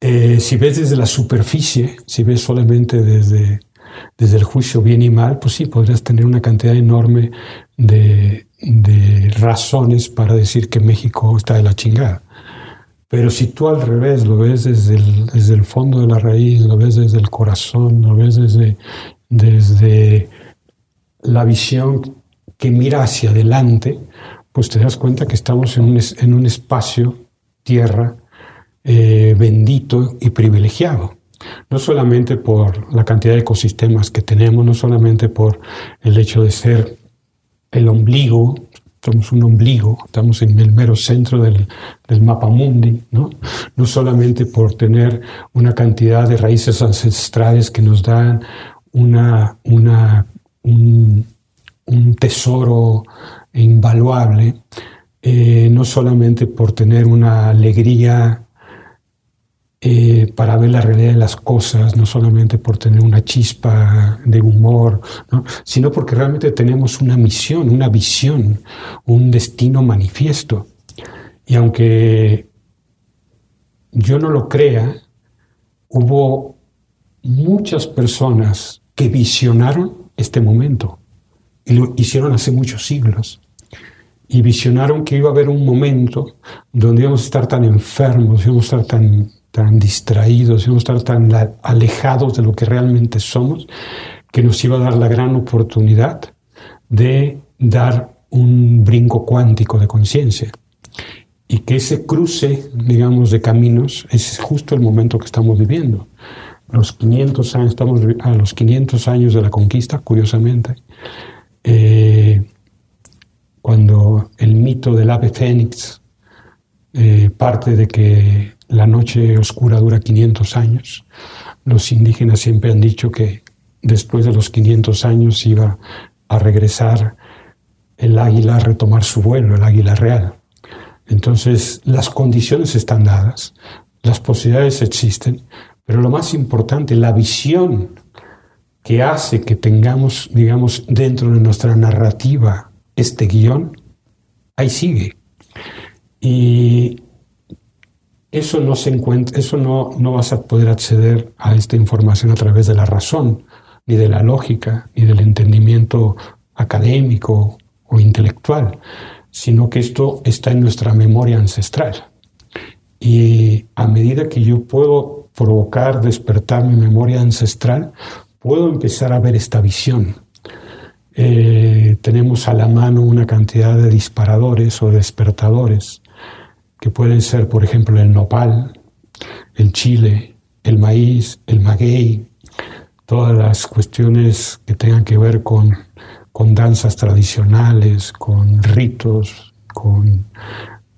Eh, si ves desde la superficie, si ves solamente desde, desde el juicio bien y mal, pues sí, podrías tener una cantidad enorme de, razones para decir que México está de la chingada. Pero si tú al revés lo ves desde el, desde el fondo de la raíz, lo ves desde el corazón, lo ves desde, desde la visión que mira hacia adelante, pues te das cuenta que estamos en un, en un espacio, tierra, eh, bendito y privilegiado no solamente por la cantidad de ecosistemas que tenemos, no solamente por el hecho de ser el ombligo, somos un ombligo, estamos en el mero centro del, mapa mundi, ¿no? no solamente por tener una cantidad de raíces ancestrales que nos dan una, una, un, tesoro invaluable, eh, no solamente por tener una alegría eh, para ver la realidad de las cosas, no solamente por tener una chispa de humor, sino porque realmente tenemos una misión, una visión, un destino manifiesto. Y aunque yo no lo crea, hubo muchas personas visionaron este momento y lo hicieron hace muchos siglos y visionaron que iba a haber un momento donde íbamos a estar tan enfermos, íbamos a estar tan tan distraídos, íbamos a estar tan alejados de lo que realmente somos, que nos iba a dar la gran oportunidad de dar un brinco cuántico de conciencia. y que ese cruce, digamos, de caminos es justo el momento que estamos viviendo. Los 500 años, estamos a los 500 años de la conquista, curiosamente, eh, cuando el mito del ave fénix eh, parte de que la noche oscura dura 500 años, los indígenas siempre han dicho que después de los 500 años iba a regresar el águila a retomar su vuelo, el águila real. Entonces, las condiciones están dadas, las posibilidades existen, pero lo más importante, la visión que hace que tengamos, digamos, dentro de nuestra narrativa este guion, ahí sigue. Y eso no se encuentra, eso no, no vas a poder acceder a esta información a través de la razón, ni de la lógica, ni del entendimiento académico o intelectual, sino que esto está en nuestra memoria ancestral. Y a medida que yo puedo provocar, despertar mi memoria ancestral, puedo empezar a ver esta visión. Eh, tenemos a la mano una cantidad de disparadores o despertadores que pueden ser, por ejemplo, el nopal, el chile, el maíz, el maguey, todas las cuestiones que tengan que ver con, con danzas tradicionales, con ritos, con,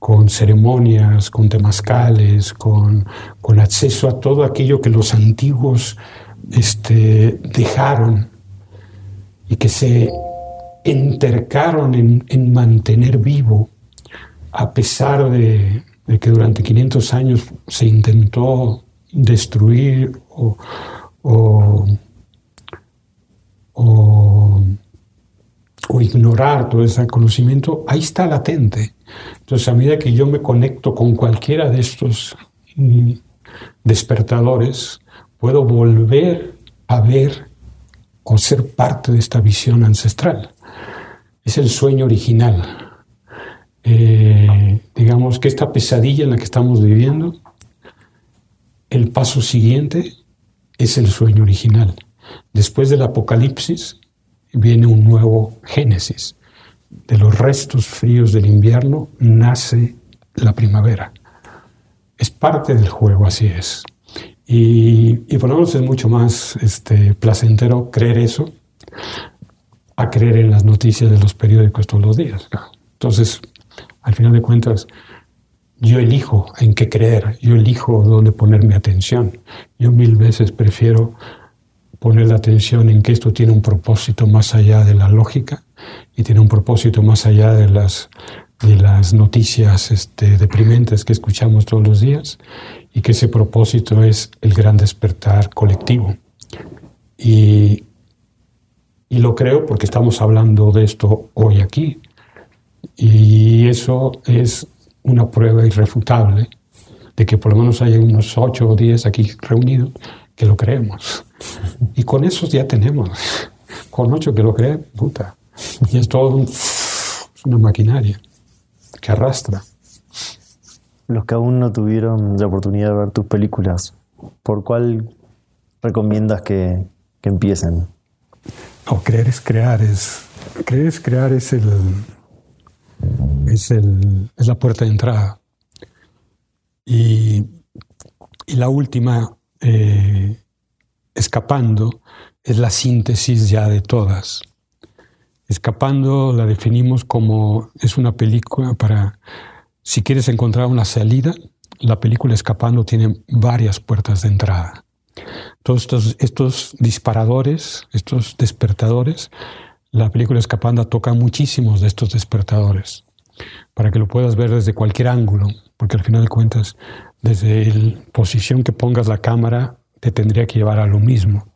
con ceremonias, con temazcales, con, con, acceso a todo aquello que los antiguos este, dejaron y que se entercaron en, en mantener vivo a pesar de, que durante 500 años se intentó destruir o, ignorar todo ese conocimiento, ahí está latente. Entonces, a medida que yo me conecto con cualquiera de estos mm, despertadores, puedo volver a ver o ser parte de esta visión ancestral. Es el sueño original. Eh, digamos que esta pesadilla en la que estamos viviendo, el paso siguiente es el sueño original. Después del apocalipsis viene un nuevo génesis. De los restos fríos del invierno nace la primavera. Es parte del juego, así es. Y, por lo menos es mucho más este, placentero creer eso a creer en las noticias de los periódicos todos los días. Entonces, al final de cuentas, yo elijo en qué creer, yo elijo dónde poner mi atención. Yo mil veces prefiero poner la atención en que esto tiene un propósito más allá de la lógica y tiene un propósito más allá de las, de las noticias este, deprimentes que escuchamos todos los días y que ese propósito es el gran despertar colectivo. Y, y lo creo porque estamos hablando de esto hoy aquí. Y eso es una prueba irrefutable de que por lo menos hay unos ocho o diez aquí reunidos que lo creemos. Y con esos ya tenemos. Con ocho que lo creen, puta. Y es todo es una maquinaria que arrastra. Los que aún no tuvieron la oportunidad de ver tus películas, ¿por cuál recomiendas que, que empiecen? No, creer es crear, es, creer es crear es el, es, el, es la puerta de entrada. Y, y la última, eh, escapando, es la síntesis ya de todas. Escapando la definimos como es una película para, si quieres encontrar una salida, la película Escapando tiene varias puertas de entrada. Todos estos, estos disparadores, estos despertadores, la película Escapando toca muchísimos de estos despertadores para que lo puedas ver desde cualquier ángulo, porque al final de cuentas, desde la posición que pongas la cámara, te tendría que llevar a lo mismo.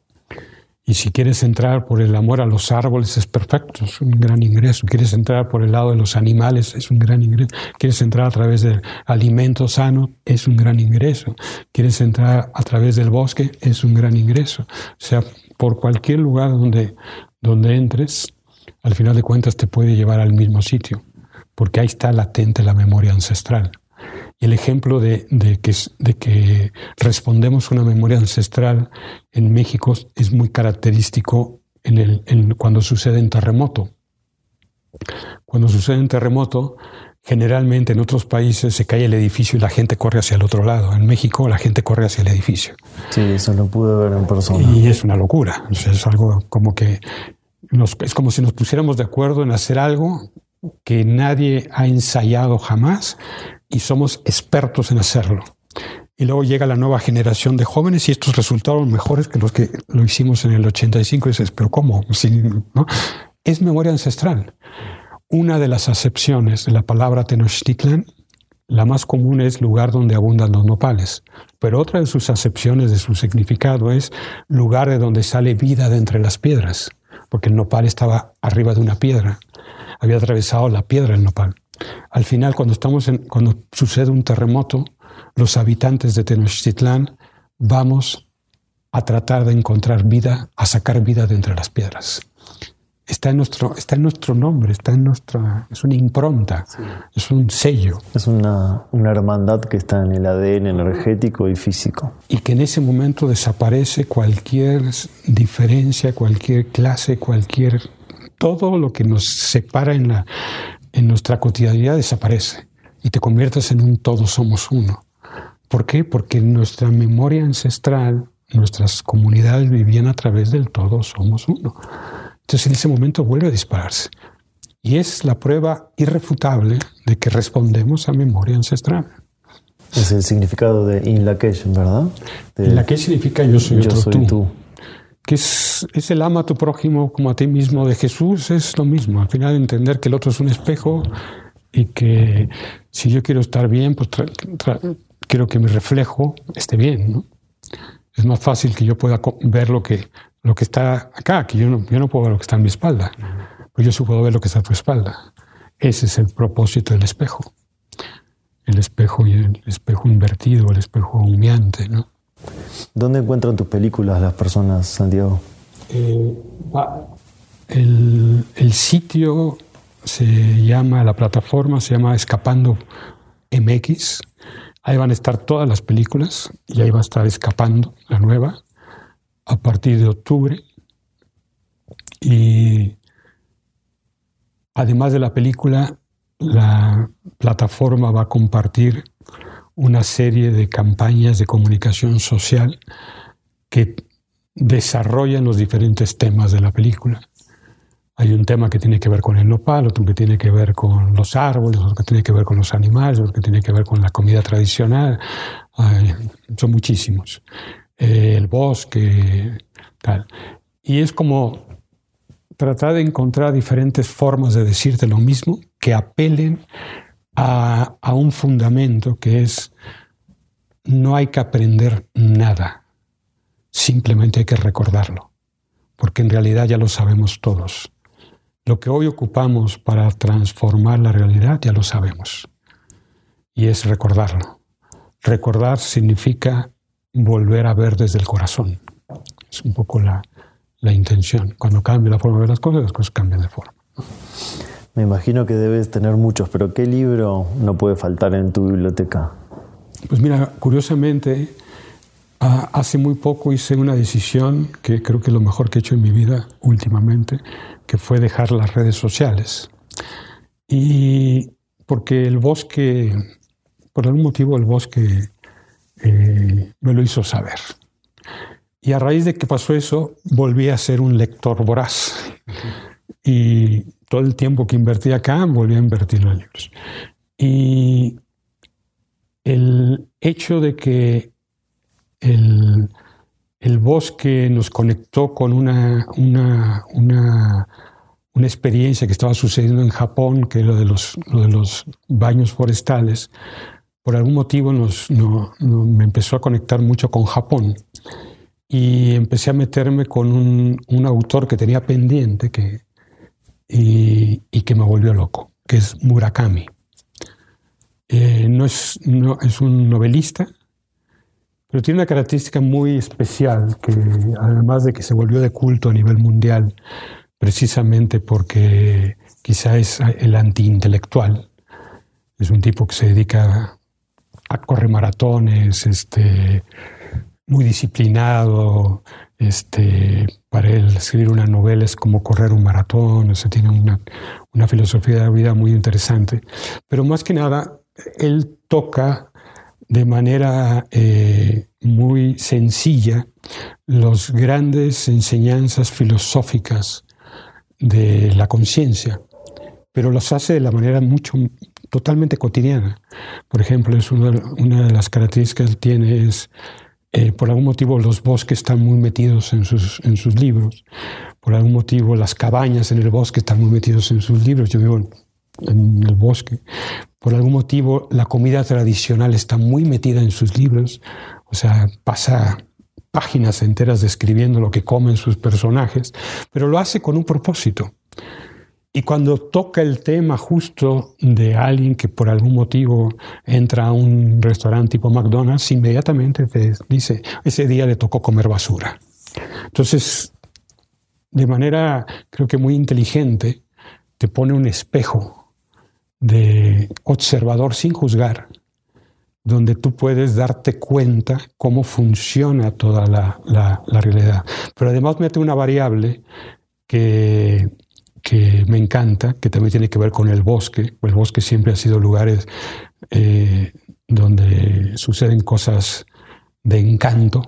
Y si quieres entrar por el amor a los árboles, es perfecto, es un gran ingreso. Quieres entrar por el lado de los animales, es un gran ingreso. Quieres entrar a través del alimento sano, es un gran ingreso. Quieres entrar a través del bosque, es un gran ingreso. O sea, por cualquier lugar donde donde entres, al final de cuentas te puede llevar al mismo sitio, porque ahí está latente la memoria ancestral. Y el ejemplo de, que, de que respondemos una memoria ancestral en México es muy característico en el, cuando sucede un terremoto. Cuando sucede un terremoto, Generalmente en otros países se cae el edificio y la gente corre hacia el otro lado. En México la gente corre hacia el edificio. Sí, eso lo pude ver en persona. Y es una locura. es algo como que es como si nos pusiéramos de acuerdo en hacer algo que nadie ha ensayado jamás y somos expertos en hacerlo. Y luego llega la nueva generación de jóvenes y estos resultaron mejores que los que lo hicimos en el 85. Y dices, pero ¿cómo? Es memoria ancestral. Una de las acepciones de la palabra Tenochtitlan, la más común es lugar donde abundan los nopales, pero otra de sus acepciones de su significado es lugar de donde sale vida de entre las piedras, porque el nopal estaba arriba de una piedra, había atravesado la piedra el nopal. Al final, cuando, estamos en, cuando sucede un terremoto, los habitantes de Tenochtitlán vamos a tratar de encontrar vida, a sacar vida de entre las piedras. Está en nuestro, está en nuestro nombre, está en nuestra, es una impronta, es un sello. Es una, una hermandad que está en el ADN energético y físico. Y que en ese momento desaparece cualquier diferencia, cualquier clase, cualquier todo lo que nos separa en, la, en nuestra cotidianidad desaparece y te conviertes en un todo somos uno. ¿Por qué? Porque nuestra memoria ancestral, nuestras comunidades vivían a través del todo somos uno. Entonces en ese momento vuelve a dispararse. Y es la prueba irrefutable de que respondemos a memoria ancestral. Es el significado de Inlakesh, ¿verdad? Inlakesh significa yo soy otro tú. Que es, es, el ama a tu prójimo como a ti mismo de Jesús, es lo mismo. Al final entender que el otro es un espejo y que si yo quiero estar bien, pues quiero que mi reflejo esté bien. ¿no? Es más fácil que yo pueda ver lo que, lo que está acá, que yo no, yo no puedo ver lo que está en mi espalda, pero yo sí puedo ver lo que está a tu espalda. Ese es el propósito del espejo. El espejo, el espejo invertido, el espejo humeante. ¿no? ¿Dónde encuentran tus películas las personas, Santiago? Eh, el, el sitio se llama, la plataforma se llama Escapando MX. Ahí van a estar todas las películas y ahí va a estar Escapando, la nueva, a partir de octubre. Y además de la película, la plataforma va a compartir una serie de campañas de comunicación social que desarrollan los diferentes temas de la película. Hay un tema que tiene que ver con el nopal, otro que tiene que ver con los árboles, otro que tiene que ver con los animales, otro que tiene que ver con la comida tradicional. son muchísimos. Eh, el bosque, tal. Y es como tratar de encontrar diferentes formas de decirte lo mismo que apelen a, un fundamento que es no hay que aprender nada, simplemente hay que recordarlo, porque en realidad ya lo sabemos todos. Lo que hoy ocupamos para transformar la realidad ya lo sabemos. Y es recordarlo. Recordar significa volver a ver desde el corazón. Es un poco la, la intención. Cuando cambia la forma de ver las cosas, las cosas cambian de forma. Me imagino que debes tener muchos, pero ¿qué libro no puede faltar en tu biblioteca? Pues mira, curiosamente, hace muy poco hice una decisión que creo que es lo mejor que he hecho en mi vida últimamente, que fue dejar las redes sociales. Y porque el bosque, por algún motivo el bosque eh, me lo hizo saber. Y a raíz de que pasó eso, volví a ser un lector voraz. Y todo el tiempo que invertí acá, volví a invertir en libros. Y el hecho de que el, el bosque nos conectó con una, una, una, una, experiencia que estaba sucediendo en Japón, que era de los, lo de los baños forestales. Por algún motivo nos, no, me empezó a conectar mucho con Japón y empecé a meterme con un, un autor que tenía pendiente que, y, que me volvió loco, que es Murakami. Eh, no es, no, es un novelista, pero tiene una característica muy especial, que además de que se volvió de culto a nivel mundial, precisamente porque quizá es el antiintelectual. Es un tipo que se dedica a correr maratones, este, muy disciplinado, Este, para él escribir una novela es como correr un maratón, o sea, tiene una, una filosofía de vida muy interesante. Pero más que nada, él toca de manera eh, muy sencilla las grandes enseñanzas filosóficas de la conciencia, pero los hace de la manera mucho, totalmente cotidiana. Por ejemplo, es una, de las características que él tiene es, eh, por algún motivo los bosques están muy metidos en sus, en sus libros, por algún motivo las cabañas en el bosque están muy metidos en sus libros. Yo vivo en el bosque. Por algún motivo la comida tradicional está muy metida en sus libros, o sea, pasa páginas enteras describiendo lo que comen sus personajes, pero lo hace con un propósito. Y cuando toca el tema justo de alguien que por algún motivo entra a un restaurante tipo McDonald's, inmediatamente te dice, ese día le tocó comer basura. Entonces, de manera creo que muy inteligente, te pone un espejo de observador sin juzgar, donde tú puedes darte cuenta cómo funciona toda la, realidad. Pero además mete una variable que, que, me encanta, que también tiene que ver con el bosque. El bosque siempre ha sido lugares eh, donde suceden cosas de encanto,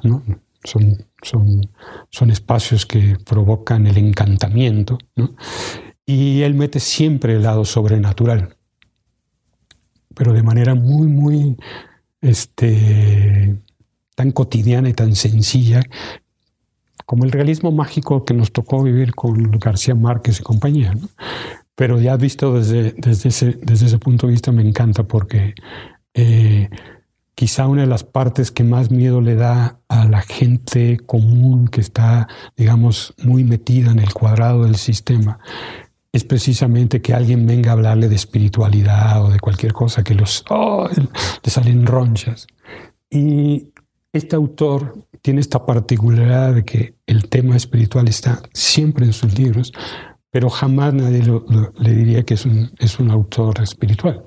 son, son, son espacios que provocan el encantamiento. Y él mete siempre el lado sobrenatural pero de manera muy, muy este, tan cotidiana y tan sencilla como el realismo mágico que nos tocó vivir con García Márquez y compañía. Pero ya visto desde, desde, ese, desde ese punto de vista me encanta porque eh, quizá una de las partes que más miedo le da a la gente común que está, digamos, muy metida en el cuadrado del sistema es precisamente que alguien venga a hablarle de espiritualidad o de cualquier cosa que los oh, le salen ronchas. Y este autor tiene esta particularidad de que el tema espiritual está siempre en sus libros, pero jamás nadie le diría que es un, es un autor espiritual,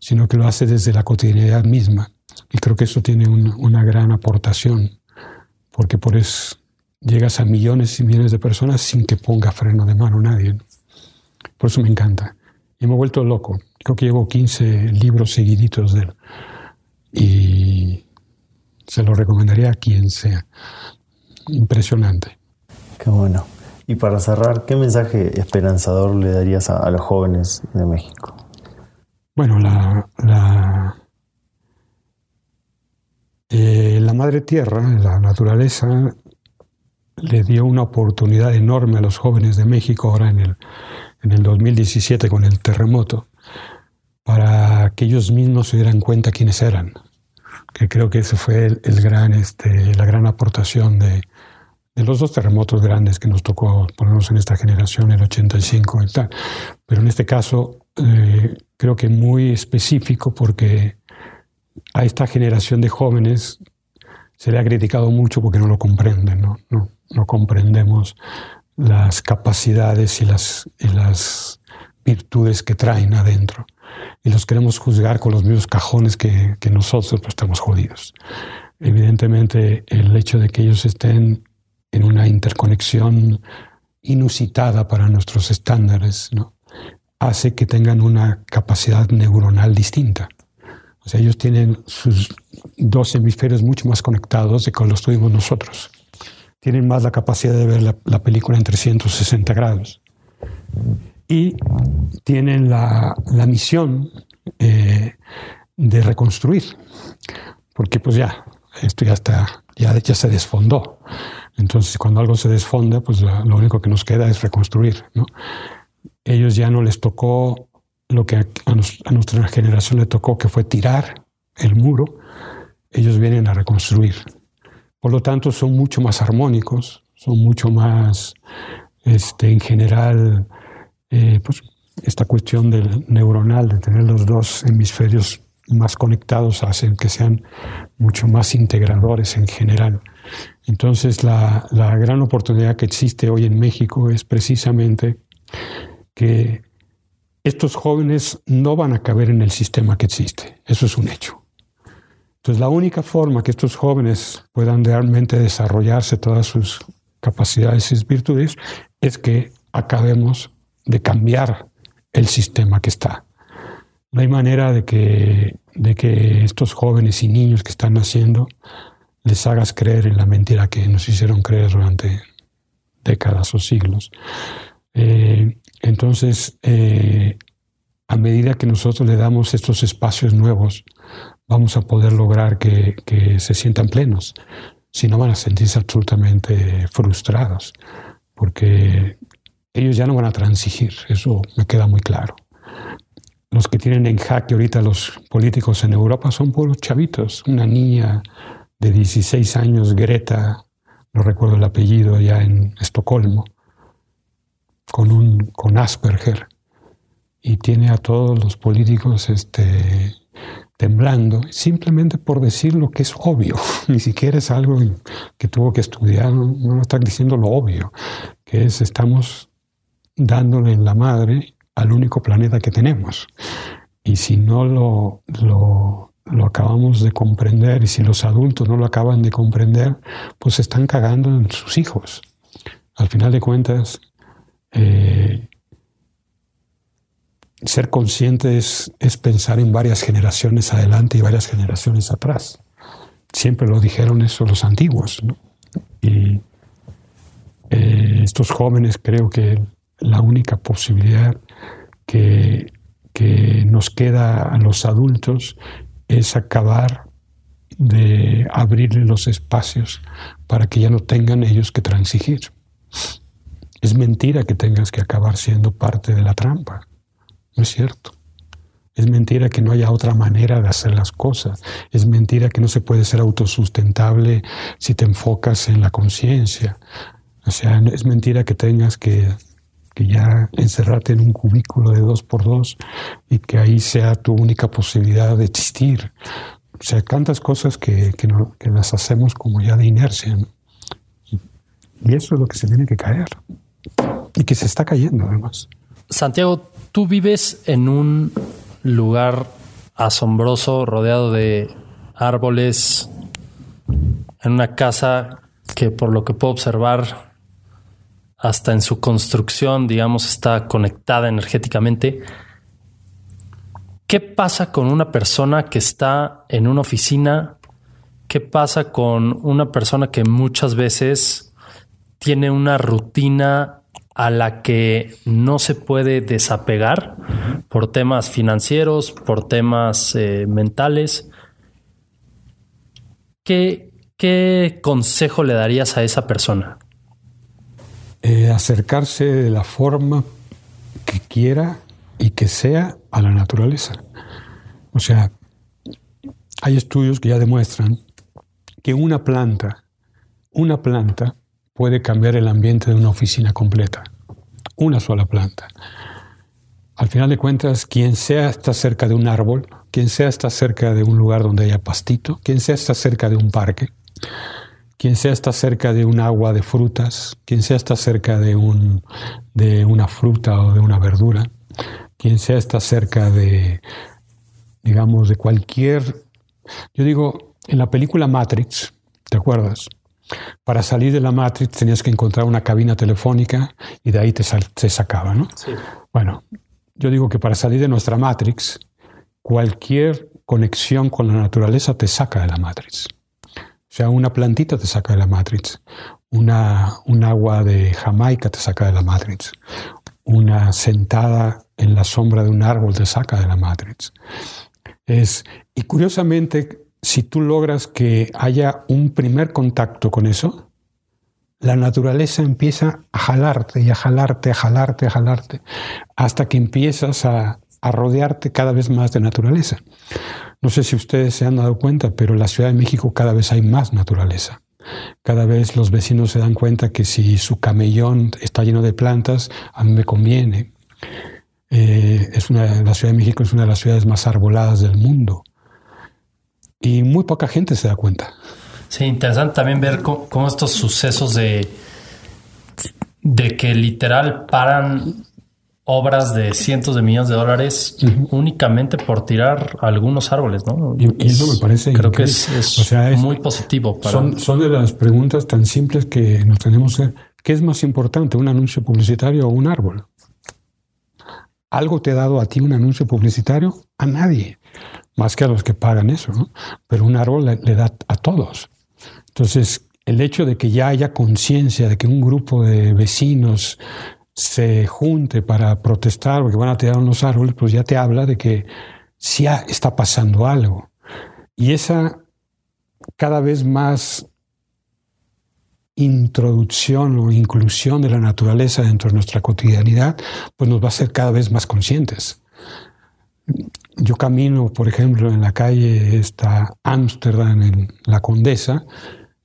sino que lo hace desde la cotidianidad misma. Y creo que eso tiene una gran aportación, porque por eso llegas a millones y millones de personas sin que ponga freno de mano nadie. Por eso me encanta. Y me he vuelto loco. Creo que llevo 15 libros seguiditos de él. Y se lo recomendaría a quien sea. Impresionante. Qué bueno. Y para cerrar, ¿qué mensaje esperanzador le darías a, los jóvenes de México? Bueno, la, la, eh, la madre tierra, la naturaleza, le dio una oportunidad enorme a los jóvenes de México ahora en el, en el 2017 con el terremoto, para que ellos mismos se dieran cuenta quiénes eran. Que creo que esa fue el, gran, este, la gran aportación de, de los dos terremotos grandes que nos tocó ponernos en esta generación, el 85 y tal. Pero en este caso, eh, creo que muy específico porque a esta generación de jóvenes se le ha criticado mucho porque no lo comprenden, no, no, no comprendemos las capacidades y las, y las virtudes que traen adentro. Y los queremos juzgar con los mismos cajones que, que nosotros, pues estamos jodidos. Evidentemente, el hecho de que ellos estén en una interconexión inusitada para nuestros estándares, ¿no? hace que tengan una capacidad neuronal distinta. O sea, ellos tienen sus dos hemisferios mucho más conectados de como los tuvimos nosotros tienen más la capacidad de ver la, película en 360 grados. Y tienen la, misión eh, de reconstruir, porque pues ya, esto ya está, ya, ya se desfondó. Entonces, cuando algo se desfonda, pues lo único que nos queda es reconstruir. ¿no? Ellos ya no les tocó lo que a, a nuestra generación le tocó, que fue tirar el muro. Ellos vienen a reconstruir. Por lo tanto, son mucho más armónicos, son mucho más, este, en general, eh, pues, esta cuestión del neuronal, de tener los dos hemisferios más conectados, hacen que sean mucho más integradores en general. Entonces, la, la gran oportunidad que existe hoy en México es precisamente que estos jóvenes no van a caber en el sistema que existe. Eso es un hecho. Entonces, la única forma que estos jóvenes puedan realmente desarrollarse todas sus capacidades y virtudes, es que acabemos de cambiar el sistema que está. No hay manera de que, de que estos jóvenes y niños que están naciendo les hagas creer en la mentira que nos hicieron creer durante décadas o siglos. Eh, entonces, eh, a medida que nosotros le damos estos espacios nuevos, vamos a poder lograr que, que se sientan plenos. Si no, van a sentirse absolutamente frustrados, porque ellos ya no van a transigir, eso me queda muy claro. Los que tienen en jaque ahorita los políticos en Europa son puros chavitos. Una niña de 16 años, Greta, no recuerdo el apellido, ya en Estocolmo, con, un, con Asperger, y tiene a todos los políticos este, temblando, simplemente por decir lo que es obvio. Ni siquiera es algo que tuvo que estudiar, no, no diciendo lo obvio, que es estamos dándole en la madre al único planeta que tenemos. Y si no lo, lo, lo, acabamos de comprender y si los adultos no lo acaban de comprender, pues están cagando en sus hijos. Al final de cuentas, eh, ser consciente es, pensar en varias generaciones adelante y varias generaciones atrás. Siempre lo dijeron eso los antiguos. Y eh, estos jóvenes creo que la única posibilidad que, que nos queda a los adultos es acabar de abrirle los espacios para que ya no tengan ellos que transigir. Es mentira que tengas que acabar siendo parte de la trampa. No es cierto. Es mentira que no haya otra manera de hacer las cosas. Es mentira que no se puede ser autosustentable si te enfocas en la conciencia. O sea, es mentira que tengas que que ya encerrarte en un cubículo de dos por dos y que ahí sea tu única posibilidad de existir. O sea, tantas cosas que, que, no, que las hacemos como ya de inercia. Y eso es lo que se tiene que caer. Y que se está cayendo además. Santiago, tú vives en un lugar asombroso, rodeado de árboles, en una casa que por lo que puedo observar hasta en su construcción, digamos, está conectada energéticamente. ¿Qué pasa con una persona que está en una oficina? ¿Qué pasa con una persona que muchas veces tiene una rutina a la que no se puede desapegar por temas financieros, por temas eh, mentales? ¿Qué, ¿Qué consejo le darías a esa persona? Eh, acercarse de la forma que quiera y que sea a la naturaleza. O sea, hay estudios que ya demuestran que una planta, una planta puede cambiar el ambiente de una oficina completa. Una sola planta. Al final de cuentas, quien sea está cerca de un árbol, quien sea está cerca de un lugar donde haya pastito, quien sea está cerca de un parque, quien sea está cerca de un agua de frutas, quien sea está cerca de, un, de una fruta o de una verdura, quien sea está cerca de, digamos, de cualquier... Yo digo, en la película Matrix, ¿te acuerdas? Para salir de la Matrix tenías que encontrar una cabina telefónica y de ahí te, te sacaba, ¿no? Sí. Bueno, yo digo que para salir de nuestra Matrix, cualquier conexión con la naturaleza te saca de la Matrix. Sea, una plantita te saca de la Matrix, una, un agua de Jamaica te saca de la Matrix, una sentada en la sombra de un árbol te saca de la Matrix. Es, y curiosamente, si tú logras que haya un primer contacto con eso, la naturaleza empieza a jalarte y a jalarte, a jalarte, a jalarte, hasta que empiezas a, a rodearte cada vez más de naturaleza. No sé si ustedes se han dado cuenta, pero en la Ciudad de México cada vez hay más naturaleza. Cada vez los vecinos se dan cuenta que si su camellón está lleno de plantas, a mí me conviene. Eh, es una, la Ciudad de México es una de las ciudades más arboladas del mundo. Y muy poca gente se da cuenta. Sí, interesante también ver cómo, estos sucesos de, de que literal paran obras de cientos de millones de dólares únicamente por tirar algunos árboles, ¿no? Y, eso me parece creo que es, muy positivo. Son, son de las preguntas tan simples que nos tenemos que ¿Qué es más importante, un anuncio publicitario o un árbol? ¿Algo te ha dado a ti un anuncio publicitario? A nadie, más que a los que pagan eso, ¿no? Pero un árbol le, le da a todos. Entonces, el hecho de que ya haya conciencia de que un grupo de vecinos se junte para protestar porque van a tirar unos árboles, pues ya te habla de que sí está pasando algo. Y esa cada vez más introducción o inclusión de la naturaleza dentro de nuestra cotidianidad, pues nos va a hacer cada vez más conscientes. Yo camino, por ejemplo, en la calle esta Ámsterdam, en la Condesa,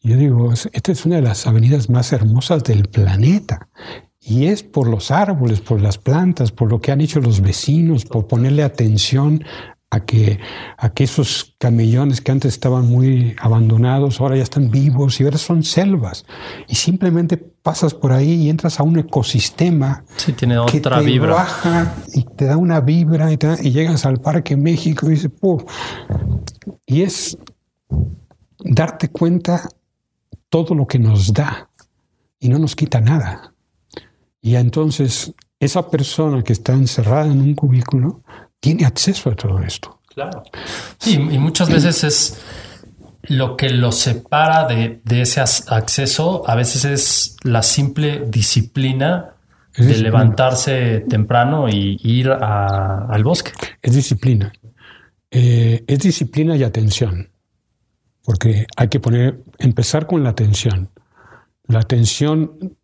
y yo digo, esta es una de las avenidas más hermosas del planeta. Y es por los árboles, por las plantas, por lo que han hecho los vecinos, por ponerle atención a que, a que esos camellones que antes estaban muy abandonados ahora ya están vivos y ahora son selvas. Y simplemente pasas por ahí y entras a un ecosistema sí, tiene otra que te vibra. baja y te da una vibra y, y llegas al Parque México y dices, ¡puf! Y es darte cuenta todo lo que nos da y no nos quita nada. Y entonces esa persona que está encerrada en un cubículo tiene acceso a todo esto. Claro. Sí, y muchas veces es lo que lo separa de, ese acceso, a veces es la simple disciplina de levantarse temprano y ir al bosque. Es disciplina. Eh, es disciplina y atención. Porque hay que poner, empezar con la atención. La atención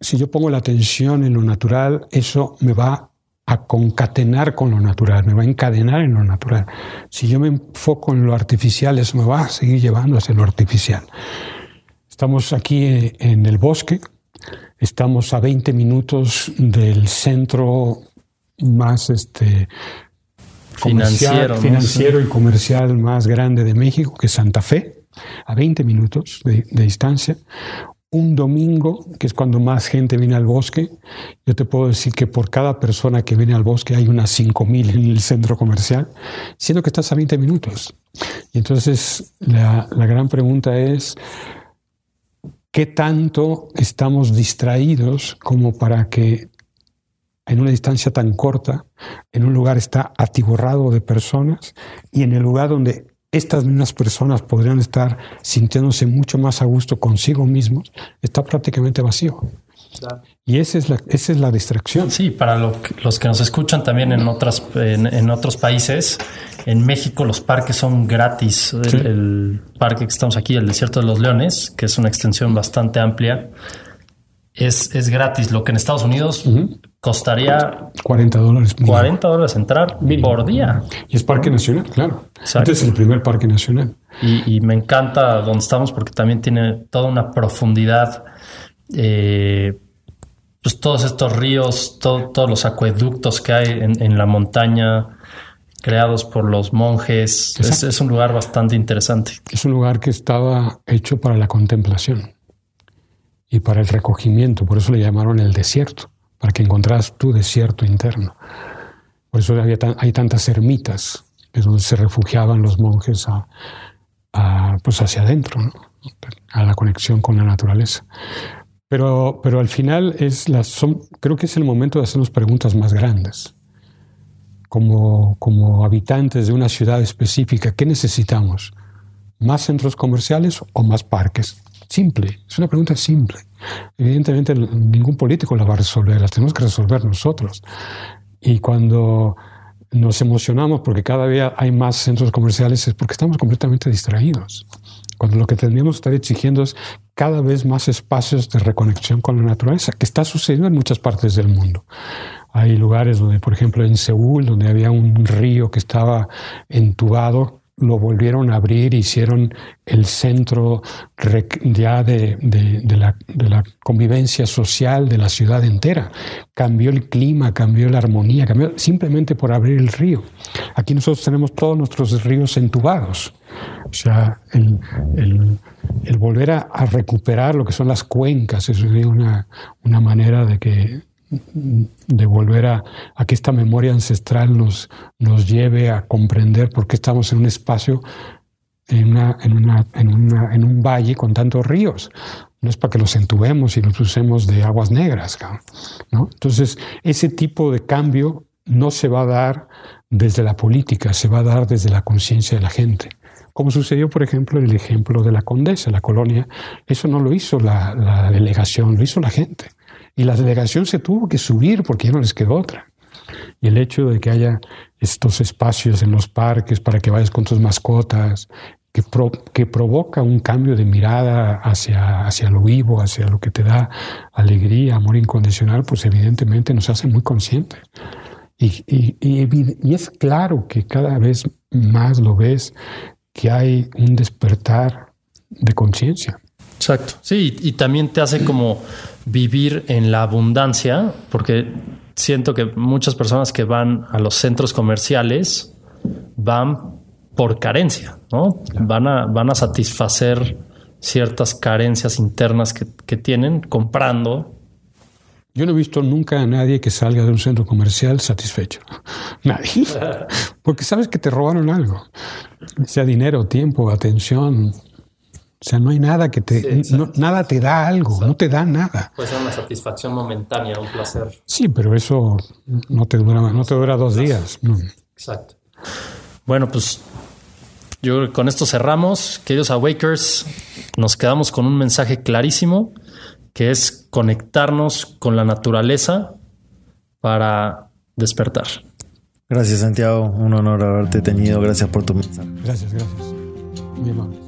si yo pongo la atención en lo natural, eso me va a concatenar con lo natural, me va a encadenar en lo natural. Si yo me enfoco en lo artificial, eso me va a seguir llevando hacia lo artificial. Estamos aquí en el bosque, estamos a 20 minutos del centro más este, financiero, financiero y comercial más grande de México, que es Santa Fe, a 20 minutos de, de distancia un domingo, que es cuando más gente viene al bosque, yo te puedo decir que por cada persona que viene al bosque hay unas 5.000 en el centro comercial, siendo que estás a 20 minutos. Y entonces la, la gran pregunta es, ¿qué tanto estamos distraídos como para que en una distancia tan corta, en un lugar está atiborrado de personas y en el lugar donde estas mismas personas podrían estar sintiéndose mucho más a gusto consigo mismos, está prácticamente vacío. Y esa es, la, esa es la distracción. Sí, para los que nos escuchan también en, otras, en, otros países, en México los parques son gratis. El, parque que estamos aquí, el Desierto de los Leones, que es una extensión bastante amplia, es, es gratis. Lo que en Estados Unidos costaría 40 dólares. 40 dólares entrar por día. Y es parque nacional, claro. Este es el primer parque nacional. Y, me encanta donde estamos porque también tiene toda una profundidad. Eh, pues todos estos ríos, todos los acueductos que hay en, la montaña creados por los monjes. Es, es, un lugar bastante interesante. Es un lugar que estaba hecho para la contemplación y para el recogimiento, por eso le llamaron el desierto para que encontraras tu desierto interno. Por eso hay tantas ermitas, es donde se refugiaban los monjes a, pues hacia adentro, a la conexión con la naturaleza. Pero, pero al final es la, creo que es el momento de hacernos preguntas más grandes. Como, como habitantes de una ciudad específica, ¿qué necesitamos? ¿Más centros comerciales o más parques? Simple, es una pregunta simple. Evidentemente ningún político la va a resolver, la tenemos que resolver nosotros. Y cuando nos emocionamos porque cada día hay más centros comerciales es porque estamos completamente distraídos. Cuando lo que tendríamos que estar exigiendo es cada vez más espacios de reconexión con la naturaleza, que está sucediendo en muchas partes del mundo. Hay lugares donde, por ejemplo, en Seúl, donde había un río que estaba entubado, lo volvieron a abrir, hicieron el centro ya de, la, convivencia social de la ciudad entera. Cambió el clima, cambió la armonía, cambió simplemente por abrir el río. Aquí nosotros tenemos todos nuestros ríos entubados. O sea, el, volver a, recuperar lo que son las cuencas es una, una manera de que de volver a, que esta memoria ancestral nos, nos lleve a comprender por qué estamos en un espacio, en, una, en, una, en, una, en un valle con tantos ríos. No es para que los entubemos y los usemos de aguas negras. ¿no? Entonces, ese tipo de cambio no se va a dar desde la política, se va a dar desde la conciencia de la gente. Como sucedió, por ejemplo, en el ejemplo de la condesa, la colonia. Eso no lo hizo la, la delegación, lo hizo la gente. Y la delegación se tuvo que subir porque ya no les quedó otra. Y el hecho de que haya estos espacios en los parques para que vayas con tus mascotas, que, provoca un cambio de mirada hacia, hacia lo vivo, hacia lo que te da alegría, amor incondicional, pues evidentemente nos hace muy conscientes. Y, y, es claro que cada vez más lo ves que hay un despertar de conciencia. Exacto. Sí, y también te hace como vivir en la abundancia, porque siento que muchas personas que van a los centros comerciales van por carencia, ¿no? Van a, van a satisfacer ciertas carencias internas que, que tienen comprando yo no he visto nunca a nadie que salga de un centro comercial satisfecho. Nadie. Porque sabes que te robaron algo. Sea dinero, tiempo, atención, o sea, no hay nada que te, nada te da algo, no te da nada. Puede ser una satisfacción momentánea, un placer. Sí, pero eso no te dura, no te dura dos días. Exacto. Bueno, pues yo con esto cerramos. Queridos Awakers, nos quedamos con un mensaje clarísimo que es conectarnos con la naturaleza para despertar. Gracias, Santiago. Un honor haberte tenido. Gracias por tu mensaje. Gracias, gracias. Muy.